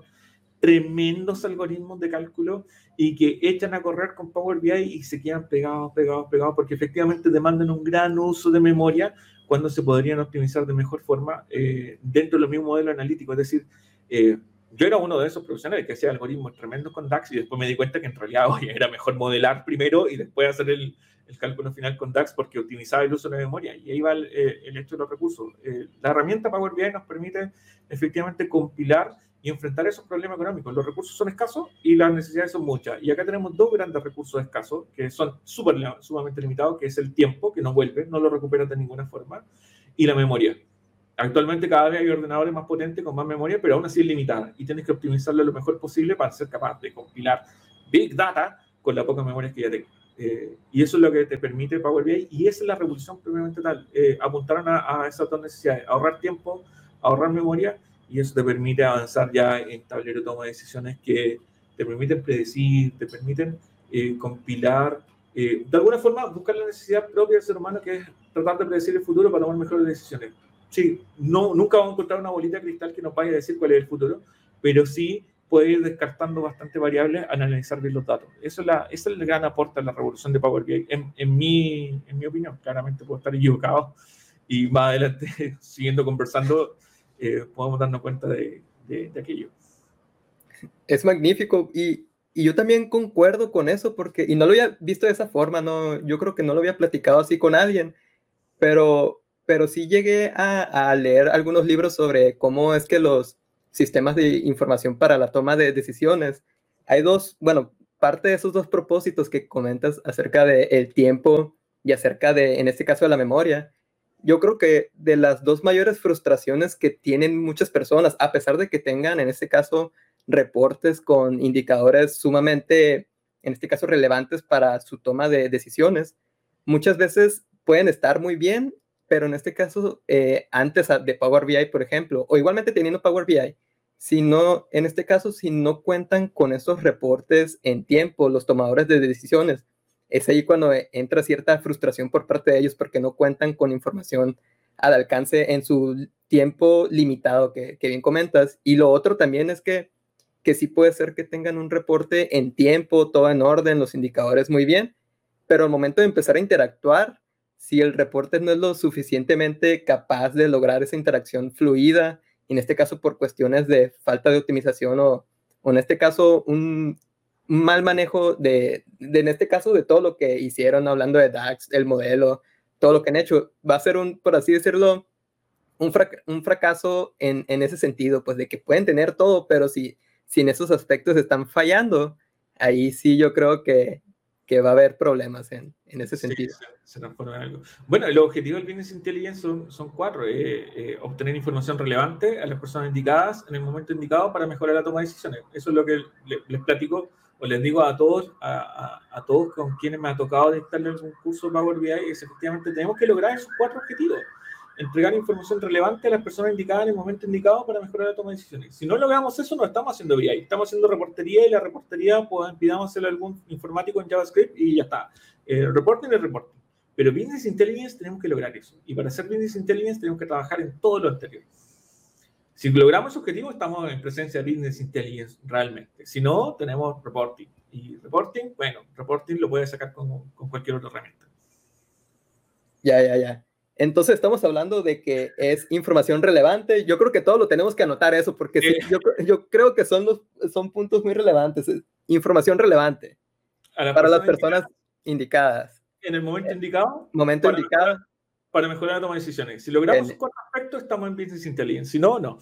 tremendos algoritmos de cálculo y que echan a correr con Power BI y se quedan pegados, pegados, pegados, porque efectivamente demandan un gran uso de memoria cuando se podrían optimizar de mejor forma eh, dentro del mismo modelo analítico. Es decir, yo era uno de esos profesionales que hacía algoritmos tremendos con DAX y después me di cuenta que en realidad era mejor modelar primero y después hacer el, el cálculo final con DAX porque optimizaba el uso de la memoria y ahí va el, eh, hecho de los recursos. Eh, la herramienta Power BI nos permite efectivamente compilar y enfrentar esos problemas económicos. Los recursos son escasos y las necesidades son muchas. Y acá tenemos dos grandes recursos escasos que son super, sumamente limitados, que es el tiempo, que no vuelve, no lo recuperas de ninguna forma, y la memoria. Actualmente cada vez hay ordenadores más potentes con más memoria, pero aún así es limitada y tienes que optimizarlo lo mejor posible para ser capaz de compilar Big Data con la poca memoria que ya tengo. Eh, y eso es lo que te permite Power BI y esa es la revolución primeramente tal. Eh, apuntaron a, a, esas dos necesidades, ahorrar tiempo, ahorrar memoria y eso te permite avanzar ya en tablero de toma de decisiones que te permiten predecir, te permiten eh, compilar, de alguna forma buscar la necesidad propia del ser humano que es tratar de predecir el futuro para tomar mejores decisiones. Sí, no, nunca vamos a encontrar una bolita de cristal que nos vaya a decir cuál es el futuro, pero sí puede ir descartando bastante variables al analizar bien los datos. Eso es, la, ese es el gran aporte a la revolución de Power en, en, mi, en mi opinión. Claramente puedo estar equivocado y más adelante, siguiendo conversando, eh, podemos darnos cuenta de, de, aquello. Es magnífico y, y, yo también concuerdo con eso porque, y no lo había visto de esa forma, no, yo creo que no lo había platicado así con alguien, pero, pero sí llegué a, leer algunos libros sobre cómo es que los sistemas de información para la toma de decisiones. Hay dos, bueno, parte de esos dos propósitos que comentas acerca del el tiempo y acerca de, en este caso, de la memoria. Yo creo que de las dos mayores frustraciones que tienen muchas personas, a pesar de que tengan, en este caso, reportes con indicadores sumamente, en este caso, relevantes para su toma de decisiones, muchas veces pueden estar muy bien pero en este caso, eh, antes de Power BI, por ejemplo, o igualmente teniendo Power BI, si no, en este caso, si no cuentan con esos reportes en tiempo, los tomadores de decisiones, es ahí cuando entra cierta frustración por parte de ellos porque no cuentan con información al alcance en su tiempo limitado que, que bien comentas. Y lo otro también es que, que sí puede ser que tengan un reporte en tiempo, todo en orden, los indicadores muy bien, pero al momento de empezar a interactuar, si el reporte no es lo suficientemente capaz de lograr esa interacción fluida, en este caso por cuestiones de falta de optimización o, en este caso un, mal manejo de, en este caso, de todo lo que hicieron, hablando de DAX, el modelo, todo lo que han hecho, va a ser un, por así decirlo, un, fracaso en, en, ese sentido, pues de que pueden tener todo, pero si, si en esos aspectos están fallando, ahí sí yo creo que, que va a haber problemas en, en ese sentido. se, transforma en algo. Bueno, los objetivos del Business Intelligence son, son cuatro. Eh, eh, obtener información relevante a las personas indicadas en el momento indicado para mejorar la toma de decisiones. Eso es lo que les, platico o les digo a todos, a, a, a, todos con quienes me ha tocado dictarle algún curso Power BI, es efectivamente tenemos que lograr esos cuatro objetivos entregar información relevante a las personas indicadas en el momento indicado para mejorar la toma de decisiones. Si no logramos eso, no estamos haciendo BI, estamos haciendo reportería y la reportería, pues, pidamos algún informático en JavaScript y ya está. Eh, reporting es reporting. Pero Business Intelligence tenemos que lograr eso. Y para hacer Business Intelligence tenemos que trabajar en todo lo anterior. Si logramos ese objetivo, estamos en presencia de Business Intelligence realmente. Si no, tenemos reporting. Y reporting, bueno, reporting lo puedes sacar con, con cualquier otra herramienta. Ya, ya, ya. Entonces estamos hablando de que es información relevante. Yo creo que todos lo tenemos que anotar eso, porque yo, creo que son, los, son puntos muy relevantes. Información relevante para las personas indicadas. En el momento indicado. Momento indicado. para mejorar la toma de decisiones. Si logramos un aspecto, estamos en Business Intelligence. Si no, no.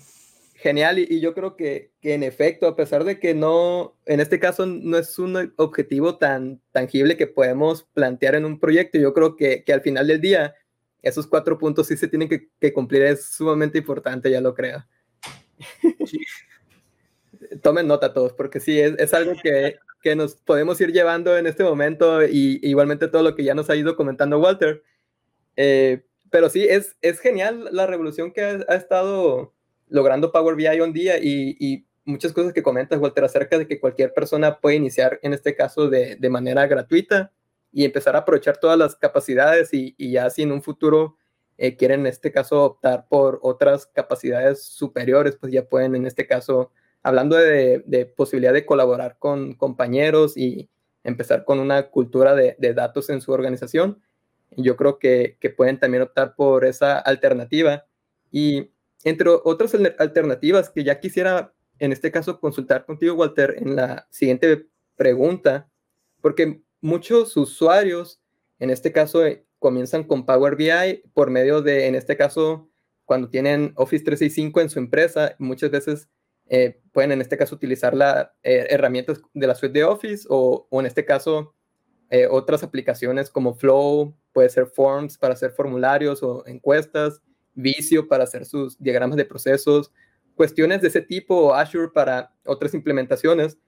Genial, y, yo creo que, que, en efecto, a pesar de que no, en este caso no es un objetivo tan tangible que podemos plantear en un proyecto, yo creo que, que al final del día esos cuatro puntos sí se tienen que, cumplir, es sumamente importante, ya lo creo. Tomen nota todos, porque sí, es, algo que, nos podemos ir llevando en este momento y igualmente todo lo que ya nos ha ido comentando Walter. Eh, pero sí, es, es genial la revolución que ha, estado logrando Power BI hoy en día y, y, muchas cosas que comentas, Walter, acerca de que cualquier persona puede iniciar, en este caso, de, de manera gratuita y empezar a aprovechar todas las capacidades y, ya si en un futuro eh, quieren en este caso optar por otras capacidades superiores, pues ya pueden en este caso, hablando de, posibilidad de colaborar con compañeros y empezar con una cultura de, datos en su organización, yo creo que, que, pueden también optar por esa alternativa. Y entre otras alternativas que ya quisiera en este caso consultar contigo, Walter, en la siguiente pregunta, porque muchos usuarios en este caso eh, comienzan con Power BI por medio de, en este caso, cuando tienen Office 365 en su empresa, muchas veces eh, pueden en este caso utilizar las eh, herramientas de la suite de Office o, en este caso otras aplicaciones como Flow, puede ser Forms para hacer formularios o encuestas, Visio para hacer sus diagramas de procesos, cuestiones de ese tipo o Azure para otras implementaciones.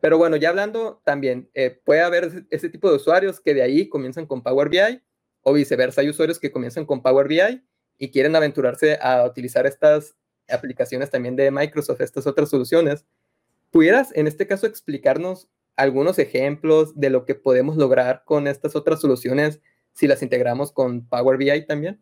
Pero bueno, ya hablando también, eh, puede haber ese tipo de usuarios que de ahí comienzan con Power BI o viceversa, hay usuarios que comienzan con Power BI y quieren aventurarse a utilizar estas aplicaciones también de Microsoft, estas otras soluciones. ¿Pudieras en este caso explicarnos algunos ejemplos de lo que podemos lograr con estas otras soluciones si las integramos con Power BI también?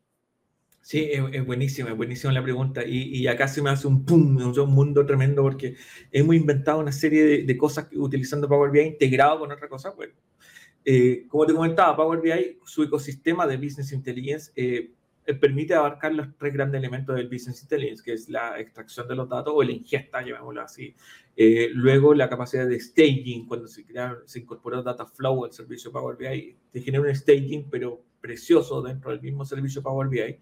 Sí, es, buenísima, es buenísima la pregunta. Y, acá se me hace un pum, un mundo tremendo porque hemos inventado una serie de, cosas utilizando Power BI integrado con otra cosa. Bueno, eh, como te comentaba, Power BI, su ecosistema de Business Intelligence, eh, eh, permite abarcar los tres grandes elementos del Business Intelligence, que es la extracción de los datos o la ingesta, llamémoslo así. luego, la capacidad de staging, cuando se, crea, se incorporó Data Flow al servicio Power BI, te genera un staging, pero precioso dentro del mismo servicio Power BI.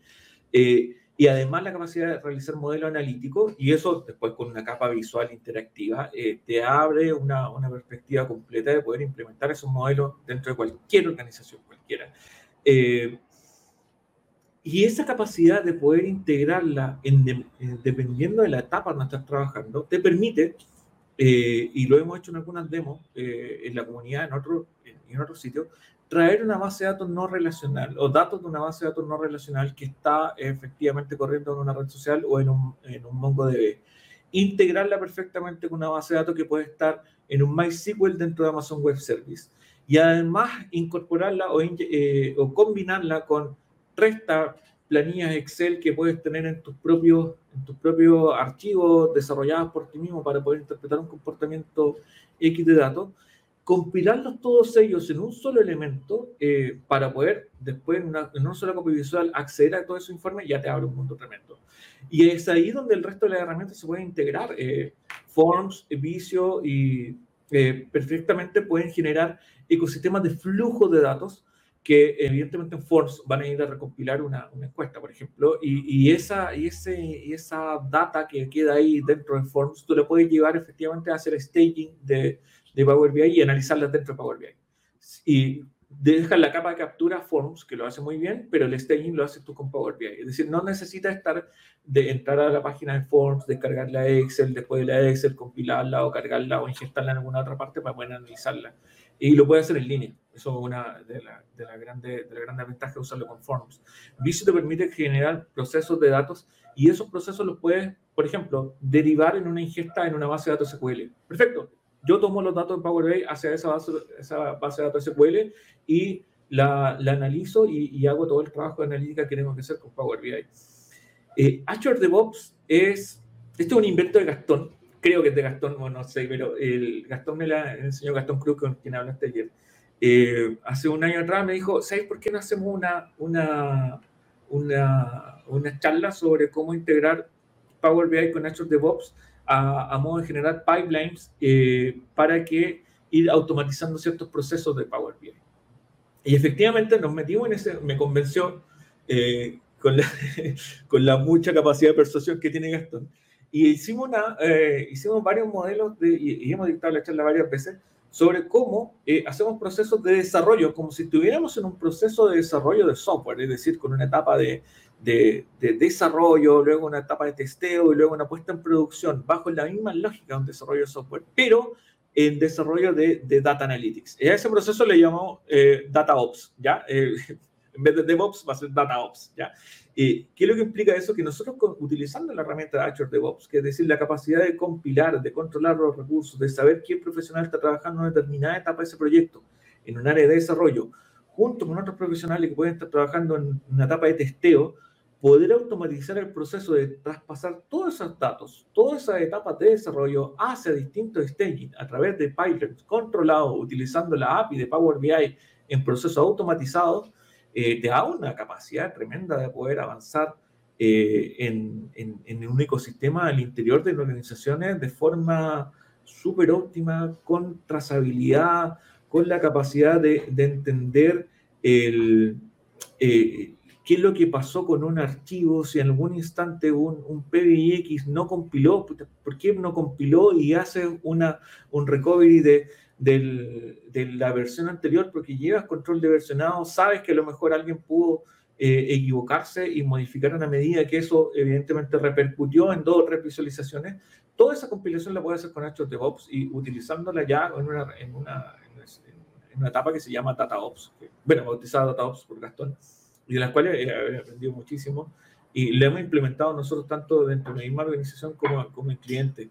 Eh, y además la capacidad de realizar modelos analíticos, y eso después con una capa visual interactiva, eh, te abre una, una, perspectiva completa de poder implementar esos modelos dentro de cualquier organización, cualquiera. Eh, y esa capacidad de poder integrarla en dependiendo de la etapa donde estás trabajando, te permite, y lo hemos hecho en algunas demos en la comunidad, en otros en otro sitios, traer una base de datos no relacional o datos de una base de datos no relacional que está efectivamente corriendo en una red social o en un, en un MongoDB. Integrarla perfectamente con una base de datos que puede estar en un MySQL dentro de Amazon Web Service. Y además incorporarla o, eh, o combinarla con resta planillas Excel que puedes tener en tus propios, en tus propios archivos desarrollados por ti mismo para poder interpretar un comportamiento X de datos compilarlos todos ellos en un solo elemento eh, para poder después en una, en una, sola copia visual acceder a todo ese informe, ya te abre un mundo tremendo. Y es ahí donde el resto de las herramientas se pueden integrar. Eh, Forms, Visio y eh, perfectamente pueden generar ecosistemas de flujo de datos que evidentemente en Forms van a ir a recompilar una, una encuesta, por ejemplo, y, y, esa, y, ese, y esa data que queda ahí dentro de Forms, tú le puedes llevar efectivamente a hacer staging de, de Power BI y analizarlas dentro de Power BI. Y dejas la capa de captura Forms, que lo hace muy bien, pero el staging lo haces tú con Power BI. Es decir, no necesitas estar de entrar a la página de Forms, descargar la Excel, después de la Excel, compilarla o cargarla o ingestarla en alguna otra parte para poder analizarla. Y lo puedes hacer en línea. Eso es una de las de la grandes de la grande ventajas de usarlo con Forms. Visio te permite generar procesos de datos y esos procesos los puedes, por ejemplo, derivar en una ingesta en una base de datos SQL. Perfecto yo tomo los datos de Power BI hacia esa base, esa base de datos SQL y la, la analizo y, hago todo el trabajo de analítica que tenemos que hacer con Power BI. Eh, Azure DevOps es, este es un invento de Gastón, creo que es de Gastón, no sé, pero el, Gastón me la enseñó Gastón Cruz, con quien hablaste ayer. Eh, hace un año atrás me dijo, ¿sabes por qué no hacemos una, una, una, una charla sobre cómo integrar Power BI con Azure DevOps? A, modo de generar pipelines eh, para que ir automatizando ciertos procesos de Power BI. Y efectivamente nos metimos en ese, me convenció eh, con, la, con la mucha capacidad de persuasión que tiene Gastón. Y hicimos, una, eh, hicimos varios modelos de, y, hemos dictado la charla varias veces sobre cómo hacemos procesos de desarrollo, como si estuviéramos en un proceso de desarrollo de software, es decir, con una etapa de, de, desarrollo, luego una etapa de testeo y luego una puesta en producción bajo la misma lógica de un desarrollo de software, pero en desarrollo de, Data Analytics. Y a ese proceso le llamamos eh, Data Ops, ¿ya? Eh, en vez de DevOps va a ser Data Ops, ¿ya? ¿Qué es lo que implica eso? Que nosotros utilizando la herramienta de Azure DevOps, que es decir, la capacidad de compilar, de controlar los recursos, de saber qué profesional está trabajando en determinada etapa de ese proyecto, en un área de desarrollo, junto con otros profesionales que pueden estar trabajando en una etapa de testeo, poder automatizar el proceso de traspasar todos esos datos, todas esas etapas de desarrollo hacia distintos staging a través de pipelines controlados utilizando la API de Power BI en procesos automatizados, eh, te da una capacidad tremenda de poder avanzar eh, en, en, un ecosistema al interior de las organizaciones de forma súper óptima, con trazabilidad, con la capacidad de, de entender el, eh, qué es lo que pasó con un archivo, si en algún instante un, un PBX no compiló, ¿por qué no compiló y hace una, un recovery de, de la versión anterior? Porque llevas control de versionado, sabes que a lo mejor alguien pudo eh, equivocarse y modificar una medida que eso evidentemente repercutió en dos o tres visualizaciones. Toda esa compilación la puede hacer con Azure DevOps y utilizándola ya en una, en una, en una etapa que se llama DataOps, bueno, bautizada DataOps por Gastón y de las cuales he aprendido muchísimo y lo hemos implementado nosotros tanto dentro de la misma organización como, como en cliente.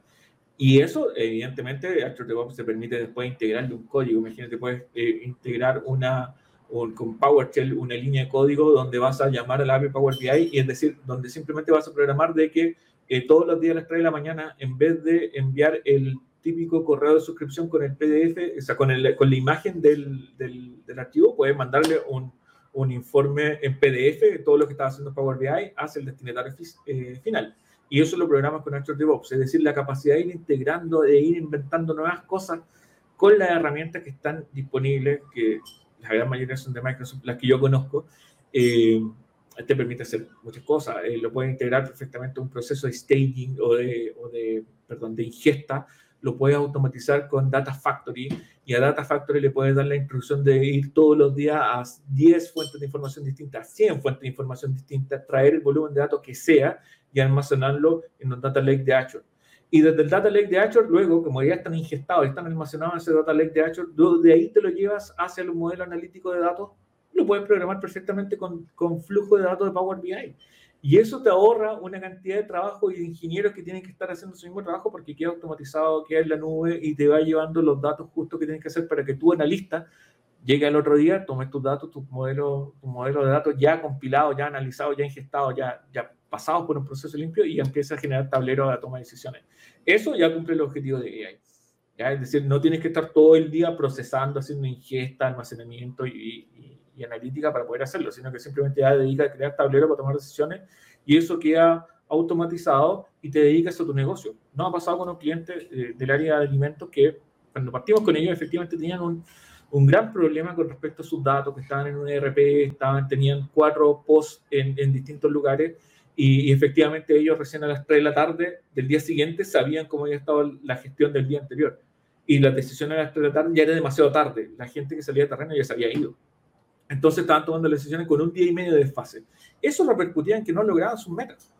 Y eso, evidentemente, Azure DevOps te permite después integrarle un código. Imagínate, puedes eh, integrar una, un, con PowerShell una línea de código donde vas a llamar a la API Power BI y es decir, donde simplemente vas a programar de que eh, todos los días a las 3 de la mañana, en vez de enviar el típico correo de suscripción con el PDF, o sea, con, el, con la imagen del, del, del archivo, puedes mandarle un, un informe en PDF de todo lo que estaba haciendo Power BI hacia el destinatario eh, final. Y eso lo programas con Azure DevOps, es decir, la capacidad de ir integrando, de ir inventando nuevas cosas con las herramientas que están disponibles, que la gran mayoría son de Microsoft, las que yo conozco, eh, te permite hacer muchas cosas. Eh, lo puedes integrar perfectamente a un proceso de staging o de, o de, perdón, de ingesta lo puedes automatizar con Data Factory y a Data Factory le puedes dar la instrucción de ir todos los días a 10 fuentes de información distintas, 100 fuentes de información distintas, traer el volumen de datos que sea y almacenarlo en un Data Lake de Azure. Y desde el Data Lake de Azure, luego, como ya están ingestados, están almacenados en ese Data Lake de Azure, de ahí te lo llevas hacia el modelo analítico de datos, lo puedes programar perfectamente con, con flujo de datos de Power BI. Y eso te ahorra una cantidad de trabajo y de ingenieros que tienen que estar haciendo su mismo trabajo porque queda automatizado, queda en la nube y te va llevando los datos justos que tienes que hacer para que tú, analista, llegue al otro día, tomes tus datos, tu modelo, tu modelo de datos ya compilado, ya analizado, ya ingestado, ya, ya pasado por un proceso limpio y empieza a generar tableros de toma de decisiones. Eso ya cumple el objetivo de AI. ¿ya? Es decir, no tienes que estar todo el día procesando, haciendo ingesta, almacenamiento y y analítica para poder hacerlo, sino que simplemente ya dedica a crear tableros para tomar decisiones y eso queda automatizado y te dedicas a tu negocio. No ha pasado con un cliente eh, del área de alimentos que cuando partimos con ellos efectivamente tenían un, un, gran problema con respecto a sus datos, que estaban en un ERP, estaban, tenían cuatro posts en, en distintos lugares y, y, efectivamente ellos recién a las 3 de la tarde del día siguiente sabían cómo había estado la gestión del día anterior. Y la decisión a las 3 de la tarde ya era demasiado tarde. La gente que salía de terreno ya se había ido. Entonces estaban tomando las decisiones con un día y medio de desfase. Eso repercutía en que no lograban sus metas.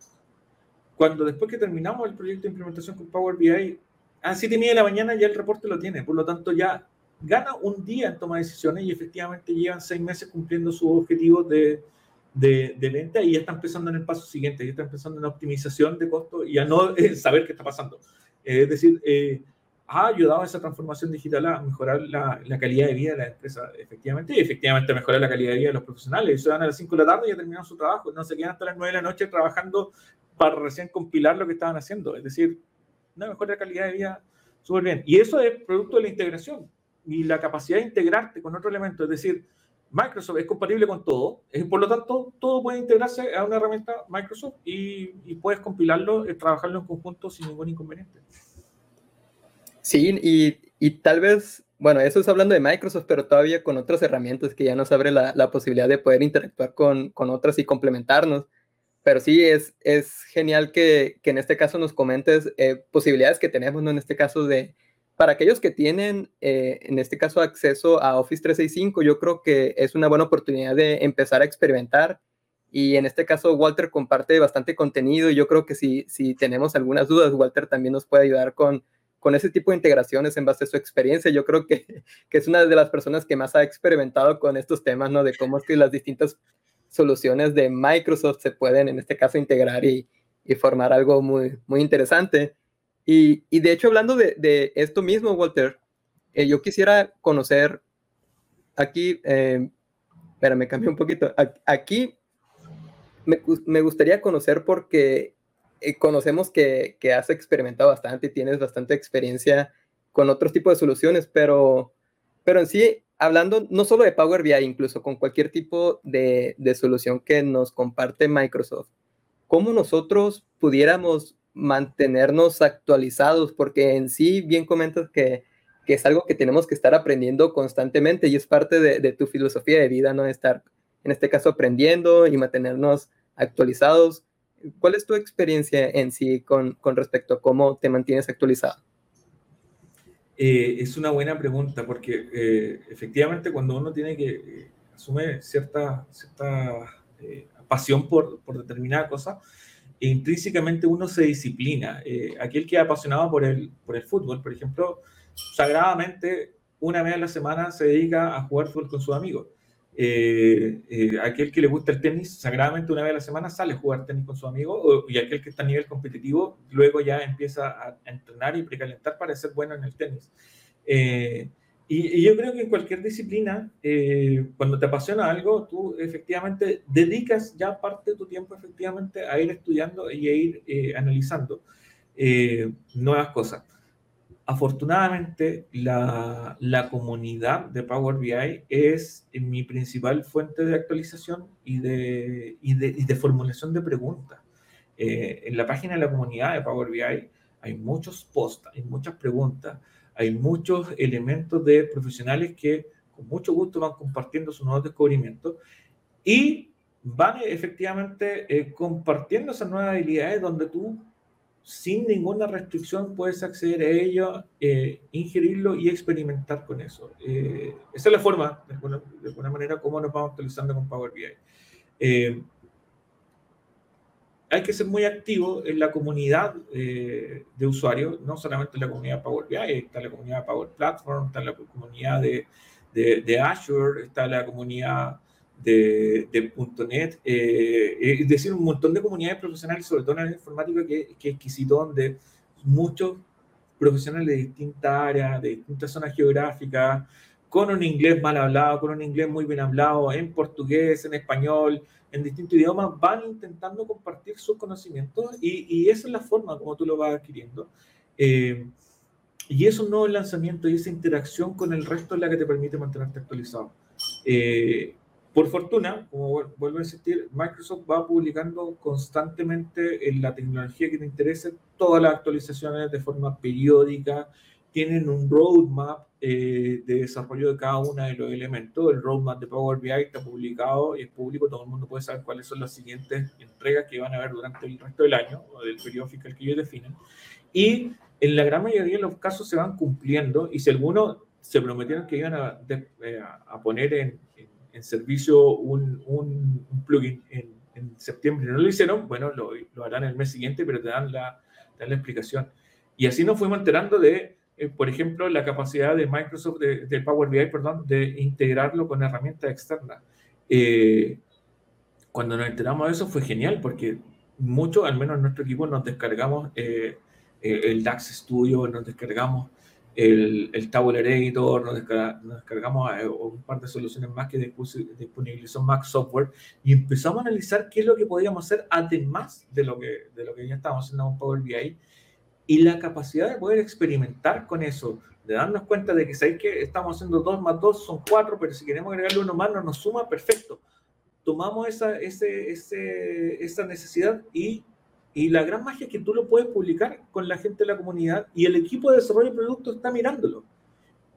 Cuando después que terminamos el proyecto de implementación con Power BI, a 7 y media de la mañana ya el reporte lo tiene. Por lo tanto, ya gana un día en toma de decisiones y efectivamente llevan seis meses cumpliendo sus objetivos de, de, de, venta y ya están empezando en el paso siguiente, ya están empezando en optimización de costos y a no saber qué está pasando. es decir, eh, ha ayudado a esa transformación digital a mejorar la, calidad de vida de la empresa, efectivamente, y efectivamente mejorar la calidad de vida de los profesionales. Se van a las 5 de la tarde y ya terminan su trabajo, no se quedan hasta las 9 de la noche trabajando para recién compilar lo que estaban haciendo. Es decir, una mejora la calidad de vida súper bien. Y eso es producto de la integración y la capacidad de integrarte con otro elemento. Es decir, Microsoft es compatible con todo, por lo tanto, todo puede integrarse a una herramienta Microsoft y, y puedes compilarlo y trabajarlo en conjunto sin ningún inconveniente. Sí, y, y, tal vez, bueno, eso es hablando de Microsoft, pero todavía con otras herramientas que ya nos abre la, la posibilidad de poder interactuar con, con, otras y complementarnos. Pero sí, es, es genial que, que en este caso nos comentes eh, posibilidades que tenemos, ¿no? En este caso de, para aquellos que tienen, eh, en este caso, acceso a Office 365, yo creo que es una buena oportunidad de empezar a experimentar. Y en este caso, Walter comparte bastante contenido. Y yo creo que si, si tenemos algunas dudas, Walter también nos puede ayudar con, con ese tipo de integraciones en base a su experiencia. Yo creo que, que, es una de las personas que más ha experimentado con estos temas, ¿no? De cómo es que las distintas soluciones de Microsoft se pueden, en este caso, integrar y, y formar algo muy, muy interesante. Y, y de hecho, hablando de, de, esto mismo, Walter, eh, yo quisiera conocer aquí, eh, me cambié un poquito. Aquí me, me gustaría conocer porque eh, conocemos que, que, has experimentado bastante y tienes bastante experiencia con otros tipos de soluciones, pero, pero en sí, hablando no solo de Power BI, incluso con cualquier tipo de, de solución que nos comparte Microsoft, ¿cómo nosotros pudiéramos mantenernos actualizados? Porque en sí, bien comentas que, que es algo que tenemos que estar aprendiendo constantemente y es parte de, tu filosofía de vida, ¿no? Estar, en este caso, aprendiendo y mantenernos actualizados. ¿Cuál es tu experiencia en sí con, con respecto a cómo te mantienes actualizado? Eh, es una buena pregunta porque eh, efectivamente cuando uno tiene que eh, asumir cierta, cierta pasión por, por determinada cosa, intrínsecamente uno se disciplina. aquel que es apasionado por el, por el fútbol, por ejemplo, sagradamente una vez a la semana se dedica a jugar fútbol con sus amigos. Eh, eh, aquel que le gusta el tenis, sagradamente una vez a la semana sale a jugar tenis con sus amigos, y aquel que está a nivel competitivo, luego ya empieza a, entrenar y precalentar para ser bueno en el tenis. Eh, y, yo creo que en cualquier disciplina, cuando te apasiona algo, tú efectivamente dedicas ya parte de tu tiempo efectivamente a ir estudiando y a ir analizando nuevas cosas. Afortunadamente, la, la, comunidad de Power BI es mi principal fuente de actualización y de, y de, y de formulación de preguntas. Eh, en la página de la comunidad de Power BI hay muchos posts, hay muchas preguntas, hay muchos elementos de profesionales que con mucho gusto van compartiendo sus nuevos descubrimientos y van efectivamente eh, compartiendo esas nuevas habilidades donde tú sin ninguna restricción puedes acceder a ello, eh, ingerirlo y experimentar con eso. Eh, esa es la forma, de alguna, manera, como nos vamos utilizando con Power BI. Eh, hay que ser muy activo en la comunidad de usuarios, no solamente en la comunidad Power BI, está la comunidad Power Platform, está la comunidad de, de Azure, está la comunidad de, de .NET, eh, es decir, un montón de comunidades profesionales, sobre todo en la informática, que, que es exquisito, donde muchos profesionales de distintas áreas, de distintas zonas geográficas, con un inglés mal hablado, con un inglés muy bien hablado, en portugués, en español, en distintos idiomas, van intentando compartir sus conocimientos y, y esa es la forma como tú lo vas adquiriendo. Eh, y es un nuevo lanzamiento y esa interacción con el resto es la que te permite mantenerte actualizado. Eh, por fortuna, como vuelvo a insistir, Microsoft va publicando constantemente en la tecnología que te interese todas las actualizaciones de forma periódica. Tienen un roadmap eh, de desarrollo de cada uno de los elementos. El roadmap de Power BI está publicado y es público. Todo el mundo puede saber cuáles son las siguientes entregas que van a haber durante el resto del año o del periodo fiscal que ellos definen. Y en la gran mayoría de los casos se van cumpliendo. Y si algunos se prometieron que iban a, eh, a poner en, en servicio un, un, plugin en, en, septiembre no lo hicieron, bueno, lo, lo, harán el mes siguiente, pero te dan la, te dan la explicación. Y así nos fuimos enterando de, eh, por ejemplo, la capacidad de Microsoft, de, Power BI, perdón, de integrarlo con herramientas externas. Eh, cuando nos enteramos de eso fue genial, porque mucho, al menos en nuestro equipo, nos descargamos eh, el DAX Studio, nos descargamos el, el Tabular Editor, nos, descargamos eh, un par de soluciones más que disponibilizó Mac Software y empezamos a analizar qué es lo que podíamos hacer además de lo que, de lo que ya estábamos haciendo con Power BI y la capacidad de poder experimentar con eso, de darnos cuenta de que sabéis que estamos haciendo 2 más 2 son 4, pero si queremos agregarle uno más no nos suma, perfecto. Tomamos esa, ese, ese, esa necesidad y y la gran magia es que tú lo puedes publicar con la gente de la comunidad y el equipo de desarrollo de producto está mirándolo.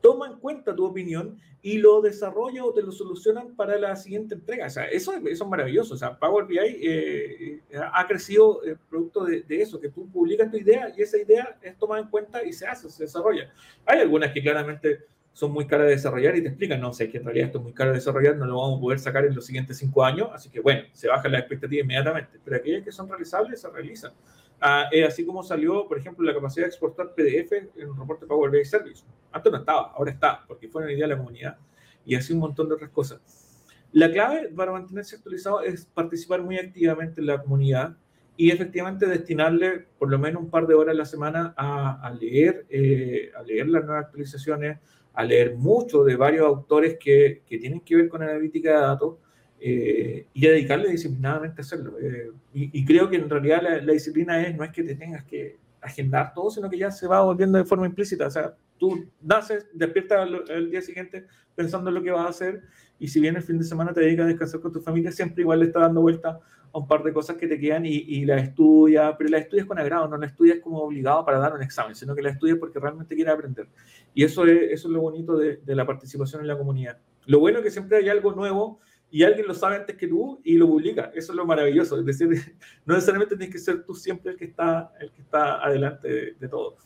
Toma en cuenta tu opinión y lo desarrolla o te lo solucionan para la siguiente entrega. O sea, eso, eso es maravilloso. O sea, Power BI eh, ha crecido el producto de, de, eso, que tú publicas tu idea y esa idea es tomada en cuenta y se hace, se desarrolla. Hay algunas que claramente son muy caras de desarrollar y te explican, no sé, que en realidad esto es muy caro de desarrollar, no lo vamos a poder sacar en los siguientes cinco años, así que bueno, se baja la expectativa inmediatamente, pero aquellas que son realizables se realizan. Ah, así como salió, por ejemplo, la capacidad de exportar PDF en un reporte Power BI Service. Antes no estaba, ahora está, porque fue una idea de la comunidad y así un montón de otras cosas. La clave para mantenerse actualizado es participar muy activamente en la comunidad y efectivamente destinarle por lo menos un par de horas a la semana a, a leer, eh, a leer las nuevas actualizaciones, a leer mucho de varios autores que, que tienen que ver con analítica de datos eh, y a dedicarle disciplinadamente a hacerlo. Eh, y, creo que en realidad la, disciplina es, no es que te tengas que agendar todo, sino que ya se va volviendo de forma implícita. O sea, tú naces, despiertas el, día siguiente pensando en lo que vas a hacer y si bien el fin de semana te dedicas a descansar con tu familia, siempre igual le está dando vuelta a un par de cosas que te quedan y, y las estudias, pero las estudias con agrado, no las estudias como obligado para dar un examen, sino que las estudias porque realmente quieres aprender. Y eso es, eso es lo bonito de, de la participación en la comunidad. Lo bueno es que siempre hay algo nuevo y alguien lo sabe antes que tú y lo publica. Eso es lo maravilloso. Es decir, no necesariamente tienes que ser tú siempre el que está, el que está adelante de, de todo.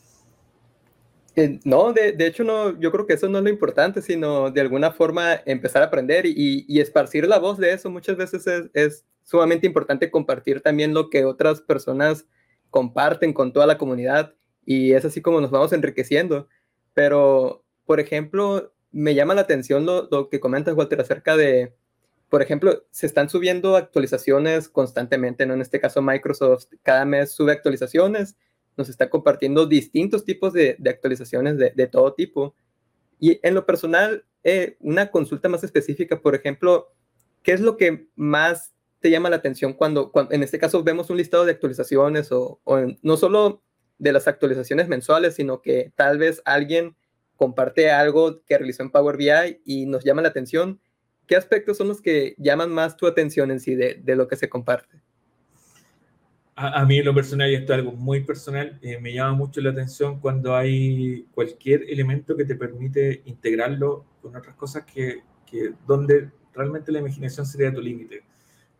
Eh, no, de, de, hecho, no, yo creo que eso no es lo importante, sino de alguna forma empezar a aprender y, y esparcir la voz de eso. Muchas veces es, es, sumamente importante compartir también lo que otras personas comparten con toda la comunidad y es así como nos vamos enriqueciendo. Pero, por ejemplo, me llama la atención lo, lo que comentas, Walter, acerca de, por ejemplo, se están subiendo actualizaciones constantemente, ¿no? En este caso, Microsoft cada mes sube actualizaciones nos está compartiendo distintos tipos de, de actualizaciones de, de, todo tipo. Y en lo personal, eh, una consulta más específica, por ejemplo, ¿qué es lo que más te llama la atención cuando, cuando en este caso vemos un listado de actualizaciones o, o en, no solo de las actualizaciones mensuales, sino que tal vez alguien comparte algo que realizó en Power BI y nos llama la atención? ¿Qué aspectos son los que llaman más tu atención en sí de, de lo que se comparte? a, a, mí en lo personal, y esto es algo muy personal, eh, me llama mucho la atención cuando hay cualquier elemento que te permite integrarlo con otras cosas que, que donde realmente la imaginación sería tu límite.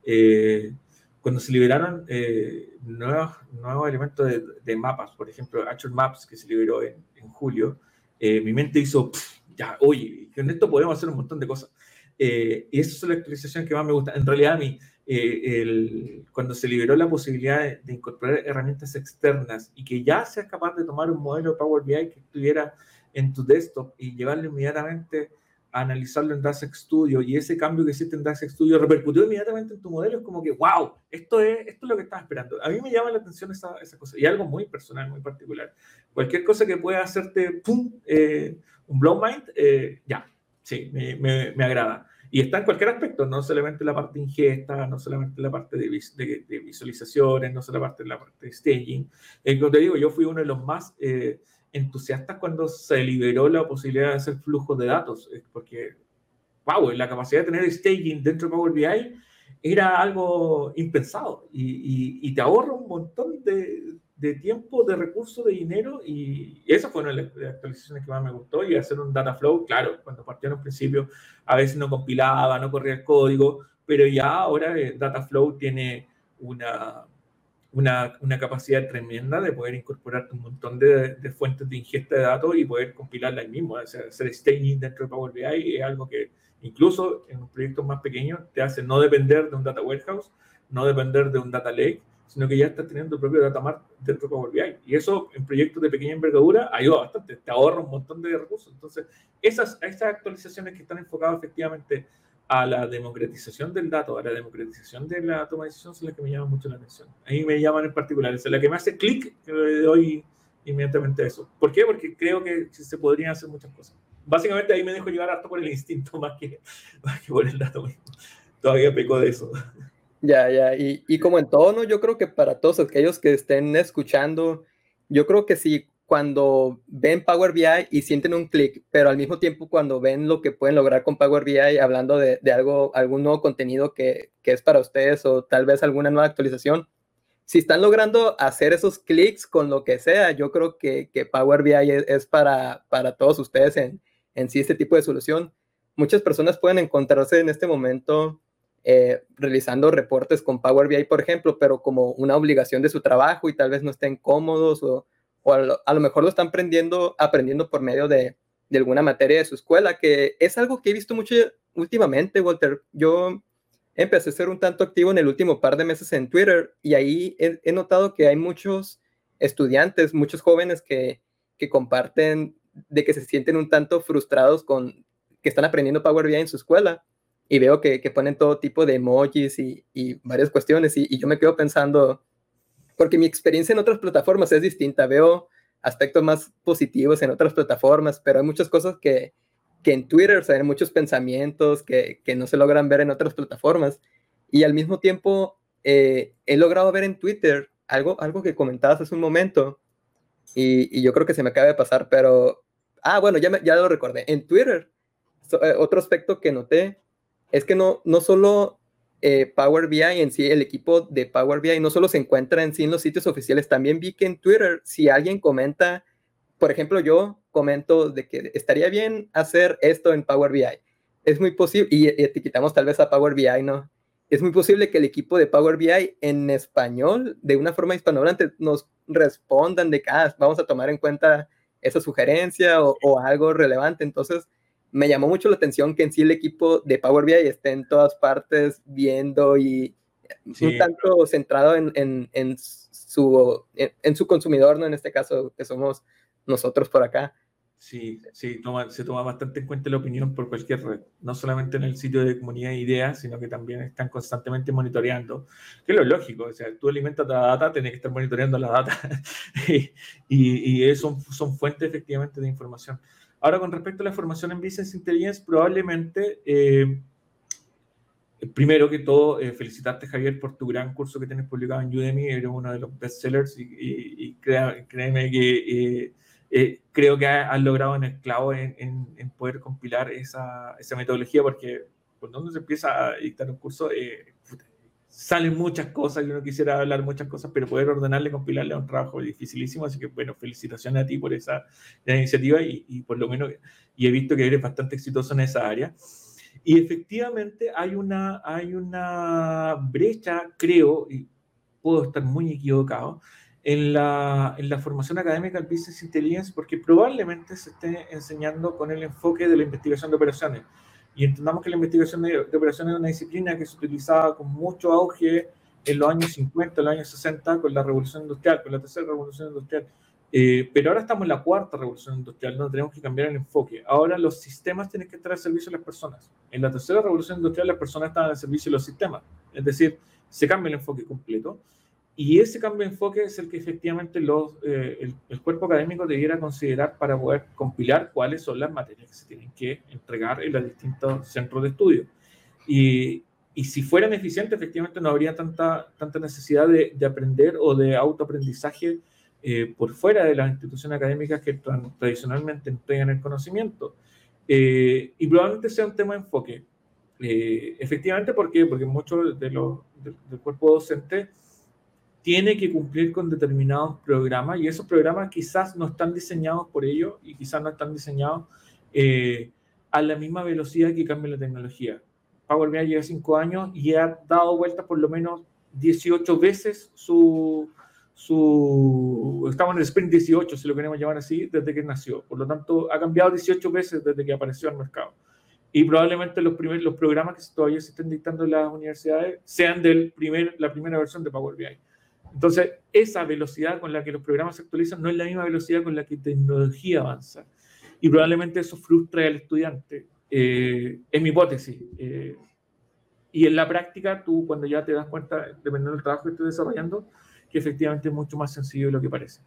Eh, cuando se liberaron eh, nuevos, nuevos elementos de, de, mapas, por ejemplo, Actual Maps, que se liberó en, en julio, eh, mi mente hizo, ya, oye, con esto podemos hacer un montón de cosas. Eh, y esas son las actualizaciones que más me gustan. En realidad, a mí, eh, el, cuando se liberó la posibilidad de, de, incorporar herramientas externas y que ya seas capaz de tomar un modelo de Power BI que estuviera en tu desktop y llevarlo inmediatamente a analizarlo en DAX Studio y ese cambio que hiciste en DAX Studio repercutió inmediatamente en tu modelo, es como que, wow, esto es, esto es lo que estaba esperando. A mí me llama la atención esa, esa cosa y algo muy personal, muy particular. Cualquier cosa que pueda hacerte, pum, eh, un blow mind, eh, ya, sí, me, me, me agrada. Y está en cualquier aspecto, no solamente la parte ingesta, no solamente la parte de, de, de visualizaciones, no solamente la parte de staging. Eh, como te digo, yo fui uno de los más eh, entusiastas cuando se liberó la posibilidad de hacer flujos de datos, porque, wow, la capacidad de tener staging dentro de Power BI era algo impensado y, y, y te ahorra un montón de, de tiempo, de recursos, de dinero, y esa fue una de las actualizaciones que más me gustó, y hacer un data flow, claro, cuando partió en un principio, a veces no compilaba, no corría el código, pero ya ahora eh, data flow tiene una, una, una, capacidad tremenda de poder incorporar un montón de, fuentes de ingesta de datos y poder compilarla ahí mismo, hacer, hacer staging dentro de Power BI es algo que incluso en un proyecto más pequeño te hace no depender de un data warehouse, no depender de un data lake, sino que ya estás teniendo tu propio data mart dentro de Power BI. Y eso en proyectos de pequeña envergadura ayuda bastante, te ahorra un montón de recursos. Entonces, esas, esas actualizaciones que están enfocadas efectivamente a la democratización del dato, a la democratización de la toma de decisión, son las que me llaman mucho la atención. A mí me llaman en particular, es la que me hace clic, le doy inmediatamente a eso. ¿Por qué? Porque creo que se podrían hacer muchas cosas. Básicamente ahí me dejo llevar harto por el instinto más que, más que por el dato mismo. Todavía peco de eso. Ya, ya, y, y, como en todo, ¿no? Yo creo que para todos aquellos que estén escuchando, yo creo que sí, cuando ven Power BI y sienten un clic, pero al mismo tiempo cuando ven lo que pueden lograr con Power BI, hablando de, de algo, algún nuevo contenido que, que, es para ustedes o tal vez alguna nueva actualización, si están logrando hacer esos clics con lo que sea, yo creo que, que Power BI es, es, para, para todos ustedes en, en sí este tipo de solución. Muchas personas pueden encontrarse en este momento eh, realizando reportes con Power BI, por ejemplo, pero como una obligación de su trabajo y tal vez no estén cómodos o, o a, lo, mejor lo están aprendiendo, aprendiendo por medio de, de, alguna materia de su escuela, que es algo que he visto mucho últimamente, Walter. Yo empecé a ser un tanto activo en el último par de meses en Twitter y ahí he, he notado que hay muchos estudiantes, muchos jóvenes que, que comparten de que se sienten un tanto frustrados con que están aprendiendo Power BI en su escuela y veo que, que, ponen todo tipo de emojis y, y varias cuestiones y, y, yo me quedo pensando, porque mi experiencia en otras plataformas es distinta, veo aspectos más positivos en otras plataformas, pero hay muchas cosas que, que en Twitter, o sea, hay muchos pensamientos que, que, no se logran ver en otras plataformas. Y al mismo tiempo eh, he logrado ver en Twitter algo, algo que comentabas hace un momento y, y, yo creo que se me acaba de pasar, pero, ah, bueno, ya, me, ya lo recordé, en Twitter, so, eh, otro aspecto que noté es que no, no solo eh, Power BI en sí, el equipo de Power BI no solo se encuentra en sí en los sitios oficiales, también vi que en Twitter, si alguien comenta, por ejemplo, yo comento de que estaría bien hacer esto en Power BI. Es muy posible, y, etiquetamos tal vez a Power BI, ¿no? Es muy posible que el equipo de Power BI en español, de una forma hispanohablante, nos respondan de que ah, vamos a tomar en cuenta esa sugerencia o, o algo relevante. Entonces, me llamó mucho la atención que en sí el equipo de Power BI esté en todas partes viendo y un tanto centrado en, en, en su, en, su consumidor, ¿no? En este caso, que somos nosotros por acá. Sí, sí, se toma bastante en cuenta la opinión por cualquier red, no solamente en el sitio de comunidad de ideas, sino que también están constantemente monitoreando, que es lo lógico, o sea, tú alimentas la data, tienes que estar monitoreando la data y, y, son, son fuentes efectivamente de información. Ahora, con respecto a la formación en Business Intelligence, probablemente, eh, primero que todo, eh, felicitarte, Javier, por tu gran curso que tienes publicado en Udemy. Eres uno de los bestsellers y, y, créeme que eh, creo que has logrado en el clavo en, poder compilar esa, metodología, porque cuando uno se empieza a dictar un curso, salen muchas cosas y uno quisiera hablar muchas cosas, pero poder ordenarle, compilarle es un trabajo dificilísimo, así que bueno, felicitaciones a ti por esa, iniciativa y, y, por lo menos, y he visto que eres bastante exitoso en esa área. Y efectivamente hay una, hay una brecha, creo, y puedo estar muy equivocado, en la, en la formación académica del Business Intelligence, porque probablemente se esté enseñando con el enfoque de la investigación de operaciones y entendamos que la investigación de, operaciones es una disciplina que se utilizaba con mucho auge en los años 50, en los años 60, con la revolución industrial, con la tercera revolución industrial. Eh, pero ahora estamos en la cuarta revolución industrial, no tenemos que cambiar el enfoque. Ahora los sistemas tienen que estar al servicio de las personas. En la tercera revolución industrial las personas están al servicio de los sistemas. Es decir, se cambia el enfoque completo. Y ese cambio de enfoque es el que efectivamente los, eh, el, cuerpo académico debiera considerar para poder compilar cuáles son las materias que se tienen que entregar en los distintos centros de estudio. Y, y si fueran eficientes, efectivamente no habría tanta, tanta necesidad de, de aprender o de autoaprendizaje eh, por fuera de las instituciones académicas que tradicionalmente entregan el conocimiento. Eh, y probablemente sea un tema de enfoque. efectivamente, ¿por qué? Porque muchos de los, del cuerpo docente tiene que cumplir con determinados programas y esos programas quizás no están diseñados por ello y quizás no están diseñados eh, a la misma velocidad que cambia la tecnología. Power BI lleva cinco años y ha dado vueltas por lo menos 18 veces su, su... Estamos en el sprint 18, si lo queremos llamar así, desde que nació. Por lo tanto, ha cambiado 18 veces desde que apareció al mercado. Y probablemente los, primeros los programas que todavía se estén dictando en las universidades sean de primer, la primera versión de Power BI. Entonces, esa velocidad con la que los programas se actualizan no es la misma velocidad con la que tecnología avanza. Y probablemente eso frustra al estudiante. Eh, es mi hipótesis. Eh, y en la práctica, tú cuando ya te das cuenta, dependiendo del trabajo que estés desarrollando, que efectivamente es mucho más sencillo de lo que parece.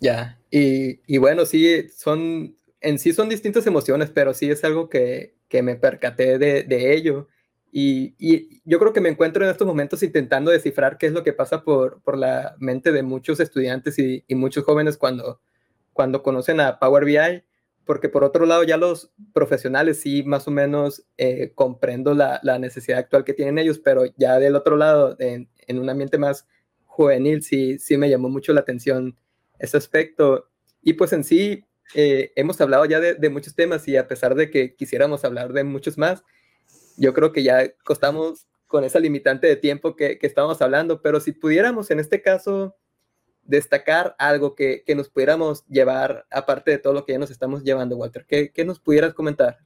Ya, y, y, bueno, sí, son, en sí son distintas emociones, pero sí es algo que, que me percaté de, de ello. Y, yo creo que me encuentro en estos momentos intentando descifrar qué es lo que pasa por, por la mente de muchos estudiantes y, muchos jóvenes cuando, cuando conocen a Power BI, porque por otro lado ya los profesionales sí más o menos eh, comprendo la, la, necesidad actual que tienen ellos, pero ya del otro lado, en, en un ambiente más juvenil, sí, sí me llamó mucho la atención ese aspecto. Y pues en sí, eh, hemos hablado ya de, de muchos temas y a pesar de que quisiéramos hablar de muchos más, yo creo que ya costamos con esa limitante de tiempo que, que estábamos hablando, pero si pudiéramos en este caso destacar algo que, que, nos pudiéramos llevar, aparte de todo lo que ya nos estamos llevando, Walter, ¿qué, qué nos pudieras comentar?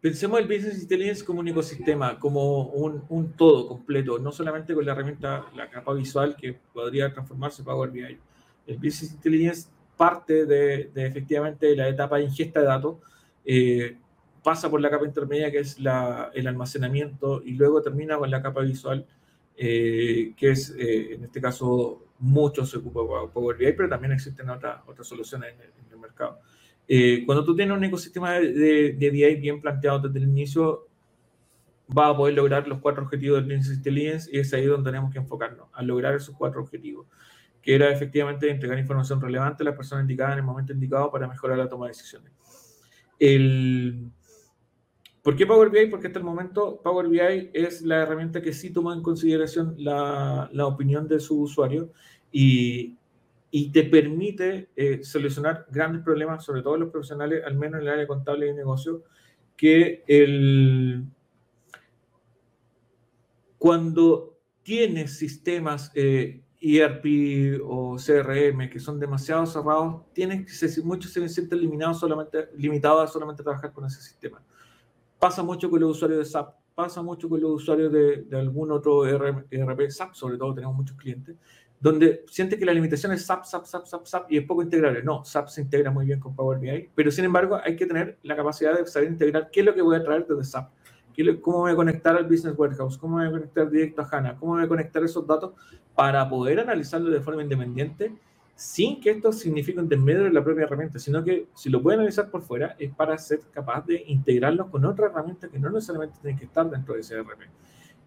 Pensemos el Business Intelligence como un ecosistema, como un, un, todo completo, no solamente con la herramienta, la capa visual que podría transformarse en Power BI. El Business Intelligence parte de, de efectivamente la etapa de ingesta de datos, eh, pasa por la capa intermedia, que es la, el almacenamiento, y luego termina con la capa visual, eh, que es, eh, en este caso, mucho se ocupa Power BI, pero también existen otras otras soluciones en el, mercado. Eh, cuando tú tienes un ecosistema de, de, BI bien planteado desde el inicio, va a poder lograr los cuatro objetivos del Business Intelligence y es ahí donde tenemos que enfocarnos, a lograr esos cuatro objetivos, que era efectivamente entregar información relevante a las personas indicadas en el momento indicado para mejorar la toma de decisiones. El, ¿Por qué Power BI? Porque hasta el momento Power BI es la herramienta que sí toma en consideración la, la opinión de su usuario y, te permite eh, solucionar grandes problemas, sobre todo los profesionales, al menos en el área contable y negocio, que el, cuando tienes sistemas eh, ERP o CRM que son demasiado cerrados, tienes muchos se sienten limitados solamente, limitados a trabajar con ese sistema. Pasa mucho con los usuarios de SAP, pasa mucho con los usuarios de, algún otro ERP, SAP, sobre todo tenemos muchos clientes, donde siente que la limitación es SAP, SAP, SAP, SAP, SAP y es poco integrable. No, SAP se integra muy bien con Power BI, pero sin embargo hay que tener la capacidad de saber integrar qué es lo que voy a traer desde SAP. Cómo voy a conectar al Business Warehouse, cómo voy a conectar directo a HANA, cómo voy a conectar esos datos para poder analizarlo de forma independiente sin que esto signifique un desmedro de la propia herramienta, sino que si lo puede analizar por fuera es para ser capaz de integrarlo con otra herramienta que no necesariamente tiene que estar dentro de ese ERP.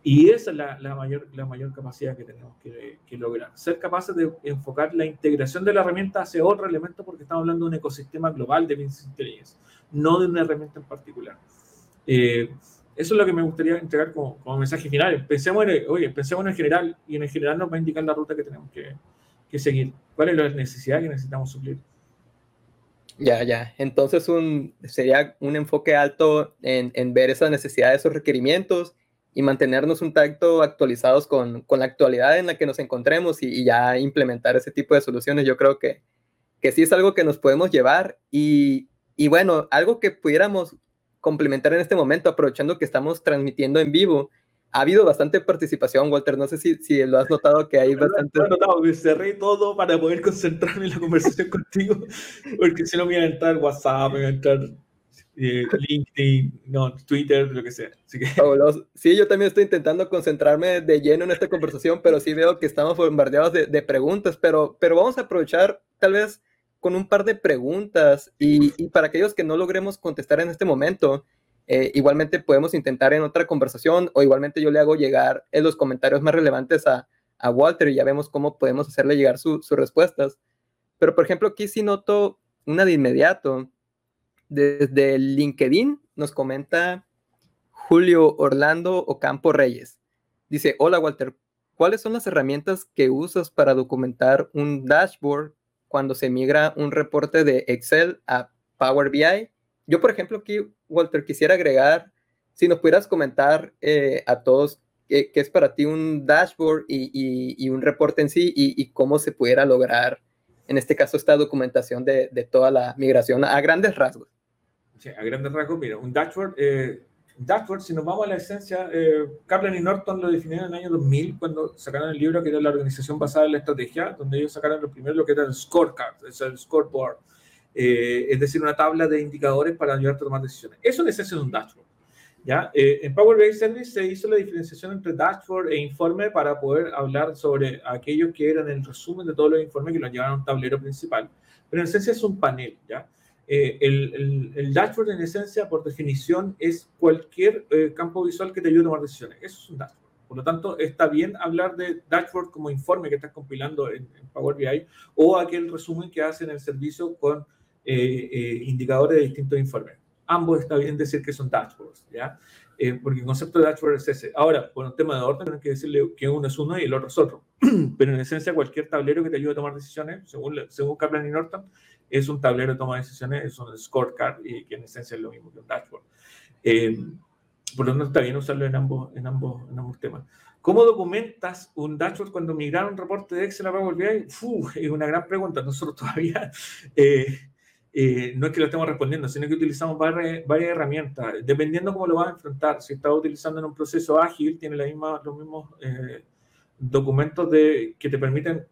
Y esa es la, la, mayor, la mayor capacidad que tenemos que, que, lograr. Ser capaces de enfocar la integración de la herramienta hacia otro elemento porque estamos hablando de un ecosistema global de Business Intelligence, no de una herramienta en particular. Eh, eso es lo que me gustaría entregar como, como mensaje final. Pensemos en, oye, pensemos en general y en general nos va a indicar la ruta que tenemos que, que seguir. ¿Cuál es la necesidad que necesitamos suplir? Ya, ya. Entonces un, sería un enfoque alto en, en, ver esas necesidades, esos requerimientos y mantenernos un tanto actualizados con, con la actualidad en la que nos encontremos y, y, ya implementar ese tipo de soluciones. Yo creo que, que sí es algo que nos podemos llevar y, y bueno, algo que pudiéramos complementar en este momento, aprovechando que estamos transmitiendo en vivo. Ha habido bastante participación, Walter. No sé si, si lo has notado que hay bastante. He notado, me cerré todo para poder concentrarme en la conversación contigo, porque si no me iba a entrar WhatsApp, me iba a entrar eh, LinkedIn, no, Twitter, lo que sea. Así que... Sí, yo también estoy intentando concentrarme de lleno en esta conversación, pero sí veo que estamos bombardeados de, de preguntas, pero, pero vamos a aprovechar tal vez con un par de preguntas y, para aquellos que no logremos contestar en este momento, eh, igualmente podemos intentar en otra conversación o igualmente yo le hago llegar en los comentarios más relevantes a, a Walter y ya vemos cómo podemos hacerle llegar sus respuestas. Pero por ejemplo, aquí sí noto una de inmediato. Desde LinkedIn nos comenta Julio Orlando Ocampo Reyes. Dice, hola Walter, ¿cuáles son las herramientas que usas para documentar un dashboard cuando se migra un reporte de Excel a Power BI. Yo, por ejemplo, aquí, Walter, quisiera agregar, si nos pudieras comentar eh, a todos qué, es para ti un dashboard y, un reporte en sí y, cómo se pudiera lograr, en este caso, esta documentación de, toda la migración a grandes rasgos. Sí, a grandes rasgos, mira, un dashboard eh, Dashboard, si nos vamos a la esencia, eh, Kaplan y Norton lo definieron en el año 2000 cuando sacaron el libro que era la organización basada en la estrategia, donde ellos sacaron lo primero lo que era el scorecard, es el scoreboard, eh, es decir, una tabla de indicadores para ayudarte a tomar decisiones. Eso es esencia de un dashboard. ¿ya? Eh, en Power BI Service se hizo la diferenciación entre dashboard e informe para poder hablar sobre aquellos que eran el resumen de todos los informes que lo llevaban a un tablero principal. Pero en esencia es un panel, ¿ya? Eh, el, el, dashboard en esencia, por definición, es cualquier eh, campo visual que te ayude a tomar decisiones. Eso es un dashboard. Por lo tanto, está bien hablar de dashboard como informe que estás compilando en, Power BI o aquel resumen que hacen el servicio con eh, indicadores de distintos informes. Ambos está bien decir que son dashboards, ¿ya? porque el concepto de dashboard es ese. Ahora, por un tema de orden, hay que decirle que uno es uno y el otro es otro. Pero en esencia, cualquier tablero que te ayude a tomar decisiones, según, según Kaplan y Norton, es un tablero de toma de decisiones, es un scorecard y que en esencia es lo mismo que un dashboard. Eh, por lo tanto, está bien usarlo en ambos, en ambos, en ambos temas. ¿Cómo documentas un dashboard cuando migraron un reporte de Excel a Power BI? es una gran pregunta. Nosotros todavía eh, eh, no es que lo estemos respondiendo, sino que utilizamos varias, herramientas. Dependiendo cómo lo vas a enfrentar, si estás utilizando en un proceso ágil, tiene los mismos documentos de, que te permiten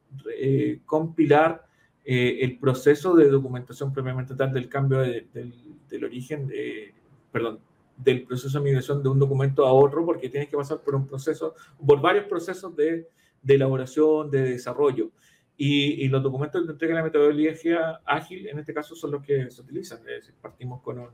compilar eh, el proceso de documentación previamente tal del cambio del, origen, perdón, del proceso de migración de un documento a otro, porque tienes que pasar por un proceso, por varios procesos de, de elaboración, de desarrollo. Y, los documentos de entrega de la metodología ágil, en este caso, son los que se utilizan. Es partimos con un,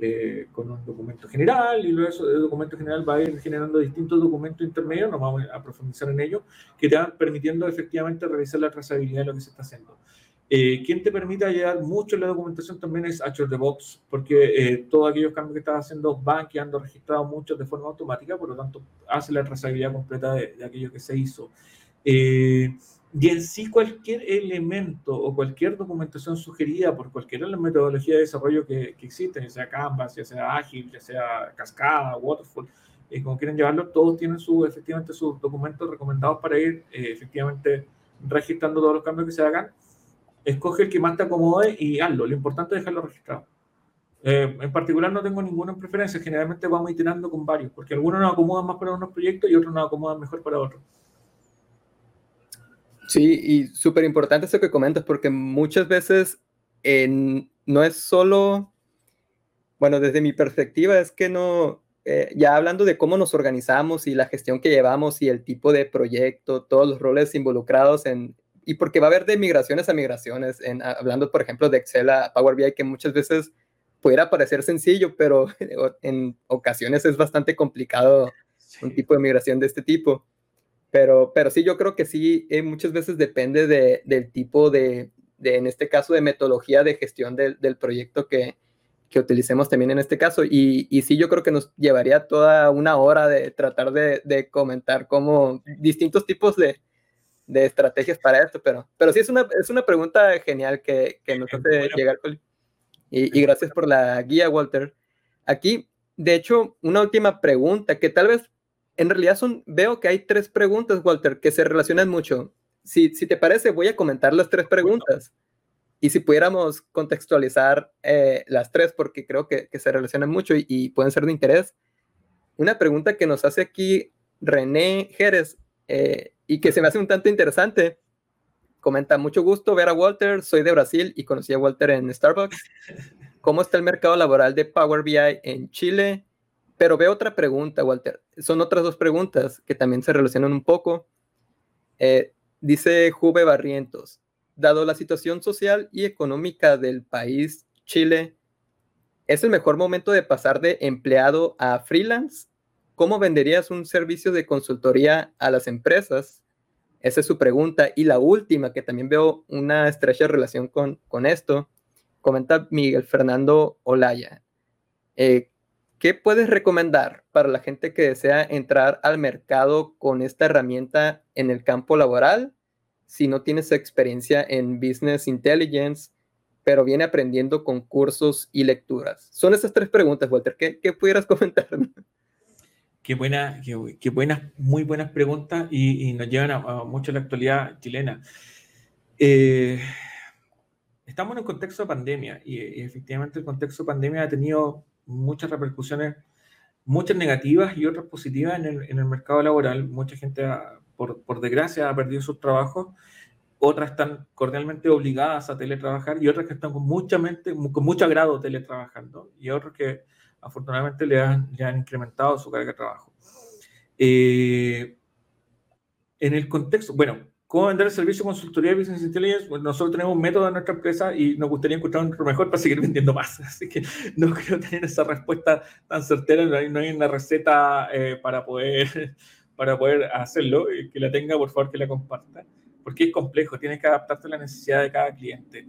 eh, con un documento general y luego ese documento general va a ir generando distintos documentos intermedios, nos vamos a profundizar en ello, que te van permitiendo efectivamente realizar la trazabilidad de lo que se está haciendo. Eh, quien te permite ayudar mucho en la documentación también es Azure DevOps, porque eh, todos aquellos cambios que estás haciendo van quedando registrados muchos de forma automática, por lo tanto hace la trazabilidad completa de, aquello que se hizo. Eh, y en sí cualquier elemento o cualquier documentación sugerida por cualquiera de las metodologías de desarrollo que, existen, ya sea Canvas, ya sea Ágil, ya sea Cascada, Waterfall, eh, como quieren llevarlo, todos tienen su, efectivamente sus documentos recomendados para ir efectivamente registrando todos los cambios que se hagan escoge el que más te acomode y hazlo. Lo importante es dejarlo registrado. Eh, en particular no tengo ninguna preferencia, generalmente vamos iterando con varios, porque algunos nos acomodan más para unos proyectos y otros nos acomodan mejor para otros. Sí, y súper importante eso que comentas, porque muchas veces no es solo, bueno, desde mi perspectiva es que no, eh, ya hablando de cómo nos organizamos y la gestión que llevamos y el tipo de proyecto, todos los roles involucrados en, y porque va a haber de migraciones a migraciones, en, hablando por ejemplo de Excel a Power BI, que muchas veces pudiera parecer sencillo, pero en ocasiones es bastante complicado un tipo de migración de este tipo. Pero, pero sí, yo creo que sí, eh, muchas veces depende de, del tipo de, de, en este caso, de metodología de gestión del, del proyecto que, que, utilicemos también en este caso. Y, y, sí, yo creo que nos llevaría toda una hora de tratar de, de comentar cómo distintos tipos de, de estrategias para esto, pero, pero sí es una, es una pregunta genial que, que nos hace llegar. Y, y, gracias por la guía, Walter. Aquí, de hecho, una última pregunta que tal vez, en realidad son, veo que hay tres preguntas, Walter, que se relacionan mucho. Si, si te parece, voy a comentar las tres preguntas. Y si pudiéramos contextualizar eh, las tres, porque creo que, que se relacionan mucho y, y, pueden ser de interés. Una pregunta que nos hace aquí René Jerez eh, y que se me hace un tanto interesante. Comenta, mucho gusto ver a Walter, soy de Brasil y conocí a Walter en Starbucks. ¿Cómo está el mercado laboral de Power BI en Chile? Pero veo otra pregunta, Walter. Son otras dos preguntas que también se relacionan un poco. Eh, dice Juve Barrientos, dado la situación social y económica del país, Chile, ¿es el mejor momento de pasar de empleado a freelance ¿Cómo venderías un servicio de consultoría a las empresas? Esa es su pregunta. Y la última, que también veo una estrecha relación con, con esto, comenta Miguel Fernando Olaya. Eh, ¿Qué puedes recomendar para la gente que desea entrar al mercado con esta herramienta en el campo laboral si no tienes experiencia en Business Intelligence, pero viene aprendiendo con cursos y lecturas? Son esas tres preguntas, Walter. ¿Qué, qué pudieras comentar? Qué, buena, qué, buenas, muy buenas preguntas y, nos llevan a, mucho a la actualidad chilena. Eh, estamos en un contexto de pandemia y, efectivamente el contexto de pandemia ha tenido muchas repercusiones, muchas negativas y otras positivas en el, en el mercado laboral. Mucha gente, por, por, desgracia, ha perdido sus trabajos, otras están cordialmente obligadas a teletrabajar y otras que están con, mucha mente, con mucho agrado teletrabajando y otros que afortunadamente le han, le han incrementado su carga de trabajo. Eh, en el contexto, bueno, ¿cómo vender el servicio de consultoría de Business Intelligence? Bueno, nosotros tenemos un método en nuestra empresa y nos gustaría encontrar un mejor para seguir vendiendo más. Así que no creo tener esa respuesta tan certera, no hay, una receta eh, para, poder, para poder hacerlo. Que la tenga, por favor, que la comparta. Porque es complejo, tienes que adaptarte a la necesidad de cada cliente.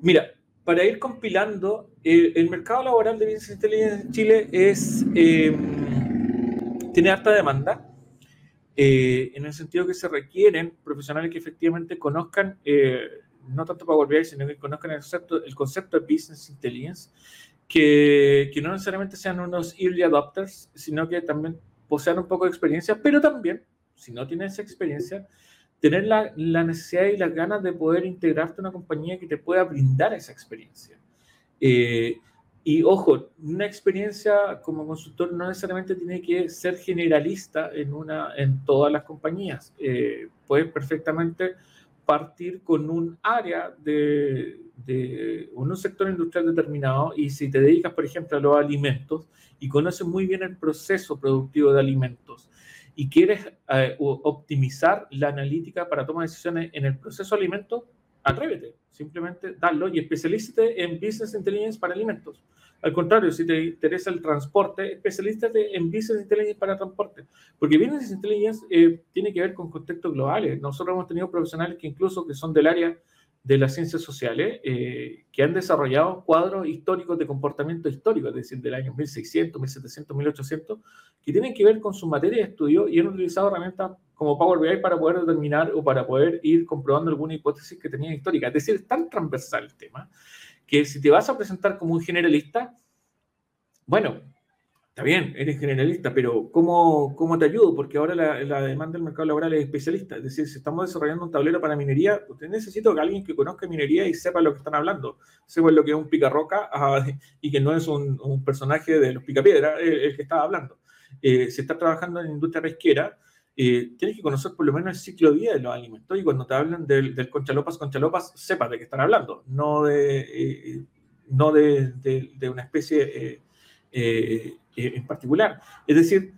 Mira, para ir compilando, el mercado laboral de Business Intelligence en Chile es, em, tiene alta demanda, eh, en el sentido que se requieren profesionales que efectivamente conozcan, eh, no tanto Power BI, sino que conozcan el concepto, el concepto de Business Intelligence, que, que no necesariamente sean unos early adopters, sino que también posean un poco de experiencia, pero también, si no tienen esa experiencia, tener la, la, necesidad y las ganas de poder integrarte a una compañía que te pueda brindar esa experiencia. Eh, y ojo, una experiencia como consultor no necesariamente tiene que ser generalista en, una, en todas las compañías. Eh, perfectamente partir con un área de, de un sector industrial determinado y si te dedicas, por ejemplo, a los alimentos y conoces muy bien el proceso productivo de alimentos, y quieres eh, optimizar la analítica para tomar decisiones en el proceso de alimentos, atrévete, simplemente dalo y especialízate en Business Intelligence para alimentos. Al contrario, si te interesa el transporte, especialízate en Business Intelligence para transporte, porque Business Intelligence eh, tiene que ver con contextos globales. Nosotros hemos tenido profesionales que incluso que son del área de las ciencias sociales eh, que han desarrollado cuadros históricos de comportamiento histórico, es decir, del año 1600, 1700, 1800, que tienen que ver con su materia de estudio y han utilizado herramientas como Power BI para poder determinar o para poder ir comprobando alguna hipótesis que tenían histórica. Es decir, es tan transversal el tema que si te vas a presentar como un generalista, bueno, está bien, eres generalista, pero ¿cómo, cómo te ayudo? Porque ahora la, demanda del mercado laboral es especialista. Es decir, si estamos desarrollando un tablero para minería, usted necesito que alguien que conozca minería y sepa lo que están hablando. Sepa lo que es un picarroca ah, y que no es un, personaje de los picapiedras el, que está hablando. Eh, si está trabajando en industria pesquera, eh, tienes que conocer por lo menos el ciclo de vida de los alimentos y cuando te hablan del, conchalopas, conchalopas, sepa de qué están hablando, no de, eh, no de, una especie eh, en particular. Es decir,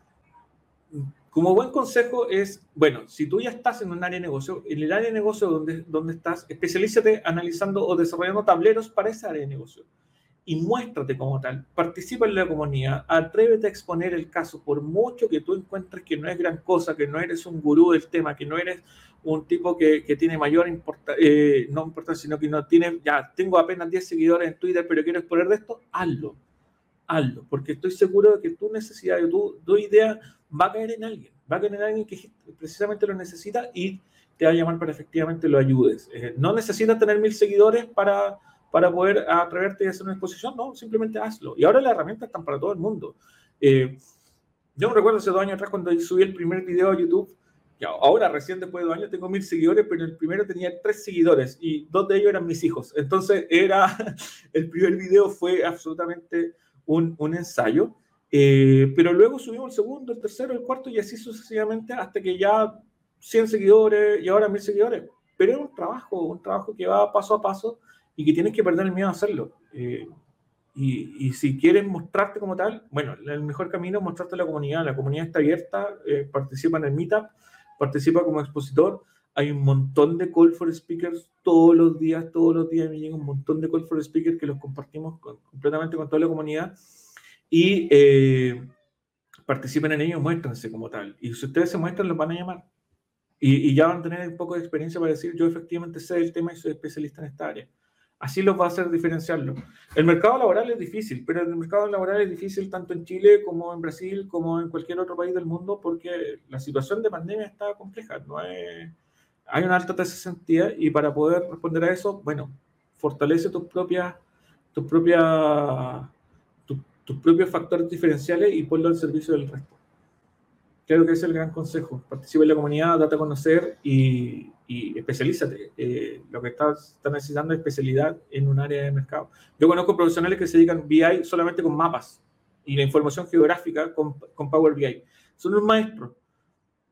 como buen consejo es, bueno, si tú ya estás en un área de negocio, en el área de negocio donde, donde estás, especialízate analizando o desarrollando tableros para esa área de negocio y muéstrate como tal, participa en la comunidad, atrévete a exponer el caso, por mucho que tú encuentres que no es gran cosa, que no eres un gurú del tema, que no eres un tipo que, que tiene mayor importancia, eh, no importancia, sino que no tiene, ya tengo apenas 10 seguidores en Twitter, pero quiero exponer de esto, hazlo hazlo, porque estoy seguro de que tu necesidad, tu, tu idea va a caer en alguien, va a caer en alguien que precisamente lo necesita y te va a llamar para efectivamente lo ayudes. Eh, no necesitas tener mil seguidores para, para poder atreverte a hacer una exposición, no, simplemente hazlo. Y ahora las herramientas están para todo el mundo. Eh, yo me recuerdo hace dos años atrás cuando subí el primer video a YouTube, que ahora recién después de dos años tengo mil seguidores, pero el primero tenía tres seguidores y dos de ellos eran mis hijos. Entonces era, el primer video fue absolutamente un, ensayo, eh, pero luego subimos el segundo, el tercero, el cuarto y así sucesivamente hasta que ya 100 seguidores y ahora 1000 seguidores. Pero es un trabajo, un trabajo que va paso a paso y que tienes que perder el miedo a hacerlo. Eh, y, y, si quieres mostrarte como tal, bueno, el mejor camino es mostrarte a la comunidad. La comunidad está abierta, eh, participa en el Meetup, participa como expositor. Hay un montón de call for speakers todos los días, todos los días me llega un montón de call for speakers que los compartimos completamente con toda la comunidad y eh, participen en ellos, muéstrense como tal. Y si ustedes se muestran, los van a llamar. Y, ya van a tener un poco de experiencia para decir, yo efectivamente sé el tema y soy especialista en esta área. Así los va a hacer diferenciarlo. El mercado laboral es difícil, pero el mercado laboral es difícil tanto en Chile como en Brasil, como en cualquier otro país del mundo, porque la situación de pandemia está compleja. No es hay una alta tasa de cesantía y para poder responder a eso, bueno, fortalece tus propias, tus propias, tus propios factores diferenciales y ponlo al servicio del resto. Creo que ese es el gran consejo. Participa en la comunidad, date a conocer y, y especialízate. Eh, lo que estás, necesitando es especialidad en un área de mercado. Yo conozco profesionales que se dedican BI solamente con mapas y la información geográfica con, con Power BI. Son un maestro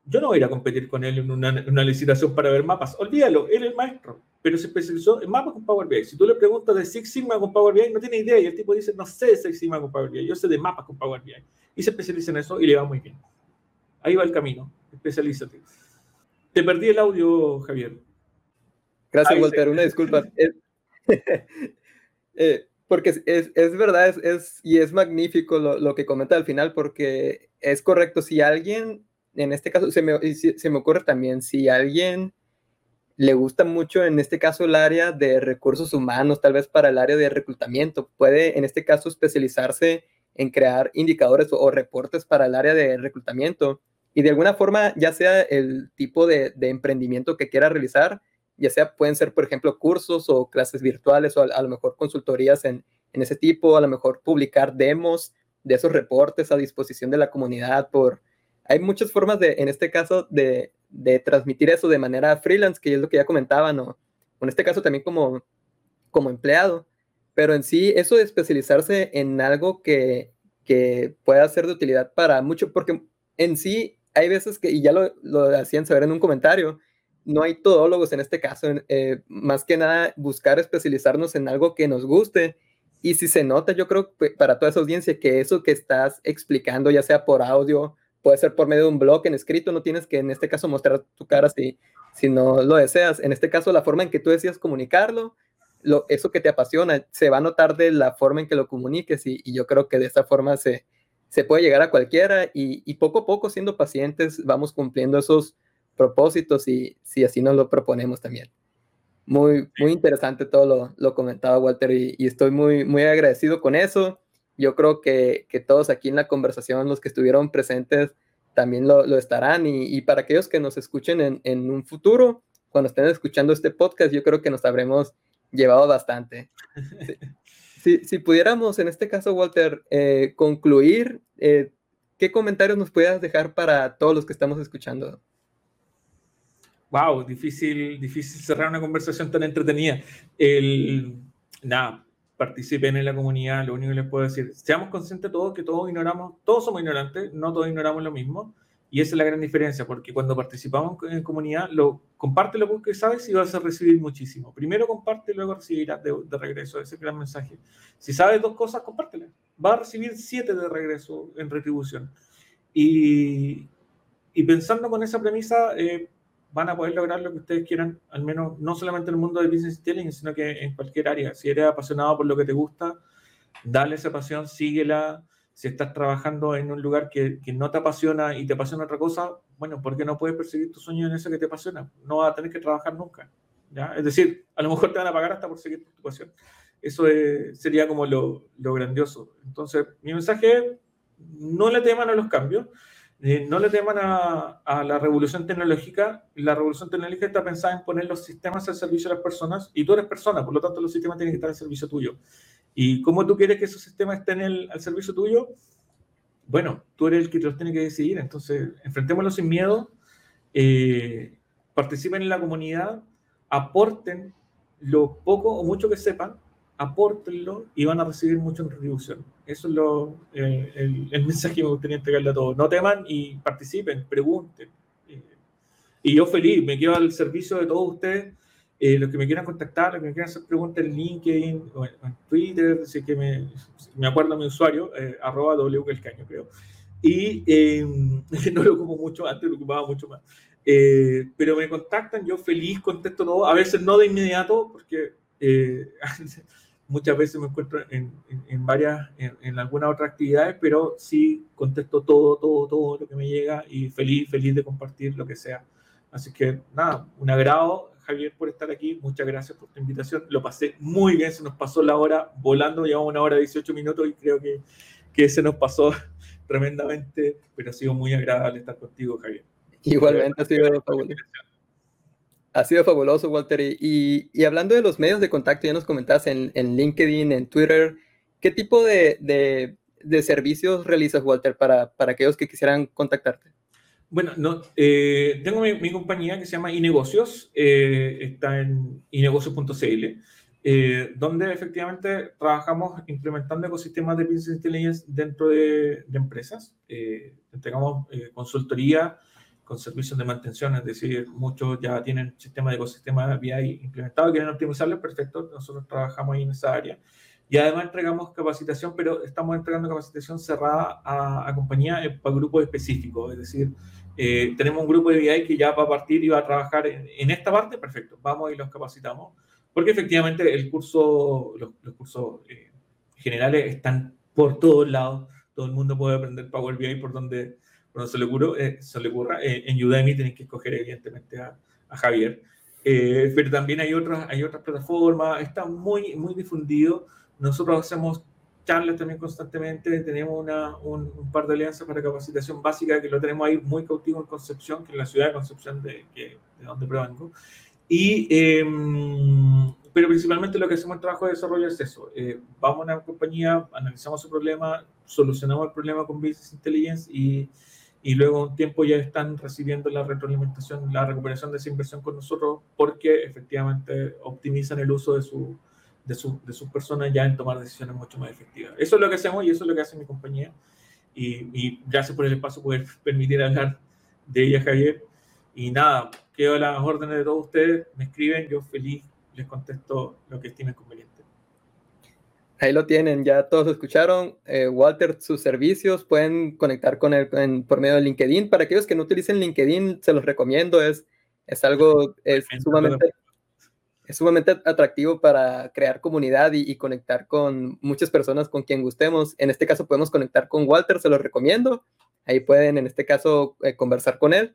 yo no voy a ir a competir con él en una, licitación para ver mapas. Olvídalo, él es el maestro, pero se especializó en mapas con Power BI. Si tú le preguntas de Six Sigma con Power BI, no tiene idea y el tipo dice, no sé de Six Sigma con Power BI, yo sé de mapas con Power BI. Y se especializa en eso y le va muy bien. Ahí va el camino, especialízate. Te perdí el audio, Javier. Gracias, Walter, una disculpa. Eh, porque es, es, verdad, es, y es magnífico lo, lo que comenta al final, porque es correcto, si alguien en este caso, se me, se me ocurre también, si alguien le gusta mucho, en este caso, el área de recursos humanos, tal vez para el área de reclutamiento, puede, en este caso, especializarse en crear indicadores o, reportes para el área de reclutamiento. Y de alguna forma, ya sea el tipo de, emprendimiento que quiera realizar, ya sea pueden ser, por ejemplo, cursos o clases virtuales o a, lo mejor consultorías en, en, ese tipo, a lo mejor publicar demos de esos reportes a disposición de la comunidad por, hay muchas formas de, en este caso, de, transmitir eso de manera freelance, que es lo que ya comentaba, ¿no? En este caso también como, como empleado. Pero en sí, eso de especializarse en algo que, que pueda ser de utilidad para mucho, porque en sí hay veces que, y ya lo, lo hacían saber en un comentario, no hay todólogos en este caso, eh, más que nada buscar especializarnos en algo que nos guste. Y si se nota, yo creo para toda esa audiencia que eso que estás explicando, ya sea por audio puede ser por medio de un blog en escrito, no tienes que en este caso mostrar tu cara si, si no lo deseas. En este caso, la forma en que tú decidas comunicarlo, lo, eso que te apasiona, se va a notar de la forma en que lo comuniques y, yo creo que de esa forma se, se puede llegar a cualquiera y, poco a poco, siendo pacientes, vamos cumpliendo esos propósitos y si así nos lo proponemos también. muy, muy interesante todo lo, lo comentaba Walter y, estoy muy, muy agradecido con eso. Yo creo que, que, todos aquí en la conversación, los que estuvieron presentes, también lo, lo estarán. Y, y, para aquellos que nos escuchen en, en, un futuro, cuando estén escuchando este podcast, yo creo que nos habremos llevado bastante. Si, si pudiéramos, en este caso, Walter, eh, concluir, eh, ¿qué comentarios nos puedas dejar para todos los que estamos escuchando? Wow, difícil, difícil cerrar una conversación tan entretenida. El, nada, participen en la comunidad, lo único que les puedo decir, seamos conscientes todos que todos ignoramos, todos somos ignorantes, no todos ignoramos lo mismo, y esa es la gran diferencia, porque cuando participamos en comunidad, lo, comparte lo que sabes y vas a recibir muchísimo. Primero comparte, luego recibirás de, de regreso ese gran mensaje. Si sabes dos cosas, compártelas. Vas a recibir siete de regreso en retribución. Y, y pensando con esa premisa, eh, van a poder lograr lo que ustedes quieran, al menos no solamente en el mundo de Business Intelligence, sino que en cualquier área. Si eres apasionado por lo que te gusta, dale esa pasión, síguela. Si estás trabajando en un lugar que, que no te apasiona y te apasiona otra cosa, bueno, ¿por qué no puedes perseguir tu sueño en eso que te apasiona? No vas a tener que trabajar nunca. ¿ya? Es decir, a lo mejor te van a pagar hasta por seguir tu pasión. Eso sería como lo, lo grandioso. Entonces, mi mensaje es, no le teman a los cambios, eh, no le teman a, la revolución tecnológica. La revolución tecnológica está pensada en poner los sistemas al servicio de las personas y tú eres persona, por lo tanto los sistemas tienen que estar al servicio tuyo. ¿Y cómo tú quieres que esos sistemas estén el, al servicio tuyo? Bueno, tú eres el que los tiene que decidir. Entonces, enfrentémoslo sin miedo, eh, participen en la comunidad, aporten lo poco o mucho que sepan apórtenlo y van a recibir mucho en retribución. Eso es lo, eh, el, el, mensaje que me gustaría entregarle a todos. No teman y participen, pregunten. Eh, y yo feliz, me quedo al servicio de todos ustedes, eh, los que me quieran contactar, los que me quieran hacer preguntas en LinkedIn o en, en Twitter, así que me, me acuerdo mi usuario, eh, arroba wcalcaño, creo. Y no lo como mucho, antes lo ocupaba mucho más. pero me contactan, yo feliz contesto todo, a veces no de inmediato, porque muchas veces me encuentro en, en, en varias, en, en, algunas otras actividades, pero sí contesto todo, todo, todo lo que me llega y feliz, feliz de compartir lo que sea. Así que nada, un agrado, Javier, por estar aquí. Muchas gracias por tu invitación. Lo pasé muy bien, se nos pasó la hora volando, llevamos una hora 18 minutos y creo que, que se nos pasó tremendamente, pero ha sido muy agradable estar contigo, Javier. Igualmente ha sido fabuloso. Ha sido fabuloso, Walter. Y, y, hablando de los medios de contacto, ya nos comentabas en, en LinkedIn, en Twitter, ¿qué tipo de, de, de servicios realizas, Walter, para, para, aquellos que quisieran contactarte? Bueno, no, eh, tengo mi, mi, compañía que se llama iNegocios, eh, está en inegocios.cl, eh, donde efectivamente trabajamos implementando ecosistemas de Business Intelligence dentro de, de empresas. Eh, entregamos eh, consultoría con servicios de mantención, es decir, muchos ya tienen sistemas de ecosistema BI implementado y quieren optimizarlo, perfecto, nosotros trabajamos ahí en esa área. Y además entregamos capacitación, pero estamos entregando capacitación cerrada a, a compañías para grupos específicos, es decir, eh, tenemos un grupo de BI que ya va a partir y va a trabajar en, en, esta parte, perfecto, vamos y los capacitamos, porque efectivamente el curso, los, los cursos eh, generales están por todos lados, todo el mundo puede aprender Power BI por donde cuando se le, ocurra, eh, se le ocurra eh, en Udemy tienen que escoger evidentemente a, a Javier. Eh, pero también hay otras, hay otras plataformas, está muy, muy difundido. Nosotros hacemos charlas también constantemente, tenemos una, un, un, par de alianzas para capacitación básica que lo tenemos ahí muy cautivo en Concepción, que es la ciudad de Concepción de, que, de donde provengo. Y, eh, pero principalmente lo que hacemos en trabajo de desarrollo es eso. Eh, vamos a una compañía, analizamos su problema, solucionamos el problema con Business Intelligence y, y luego un tiempo ya están recibiendo la retroalimentación, la recuperación de esa inversión con nosotros porque efectivamente optimizan el uso de, su, de, su, de sus personas ya en tomar decisiones mucho más efectivas. Eso es lo que hacemos y eso es lo que hace mi compañía. Y, y gracias por el espacio, poder permitir hablar de ella, Javier. Y nada, quedo a las órdenes de todos ustedes, me escriben, yo feliz les contesto lo que estimen conveniente. Ahí lo tienen, ya todos escucharon. Eh, Walter, sus servicios pueden conectar con él en, por medio de LinkedIn. Para aquellos que no utilicen LinkedIn, se los recomiendo. Es, es algo es sumamente, es sumamente atractivo para crear comunidad y, y, conectar con muchas personas con quien gustemos. En este caso podemos conectar con Walter, se los recomiendo. Ahí pueden, en este caso, eh, conversar con él.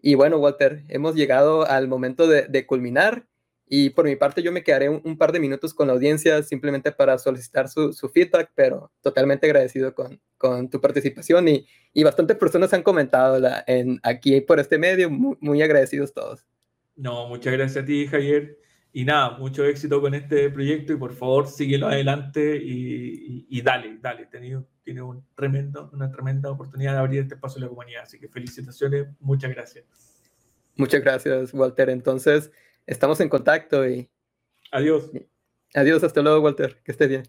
Y bueno, Walter, hemos llegado al momento de, de culminar. Y por mi parte yo me quedaré un, par de minutos con la audiencia simplemente para solicitar su, feedback, pero totalmente agradecido con, con tu participación y, y bastantes personas han comentado la, en, aquí por este medio, muy, muy agradecidos todos. No, muchas gracias a ti, Javier. Y nada, mucho éxito con este proyecto y por favor síguelo adelante y, y, dale, dale. Tiene, tiene un tremendo, una tremenda oportunidad de abrir este espacio a la comunidad. Así que felicitaciones, muchas gracias. Muchas gracias, Walter. Entonces, estamos en contacto y... Adiós. Adiós, hasta luego, Walter. Que esté bien.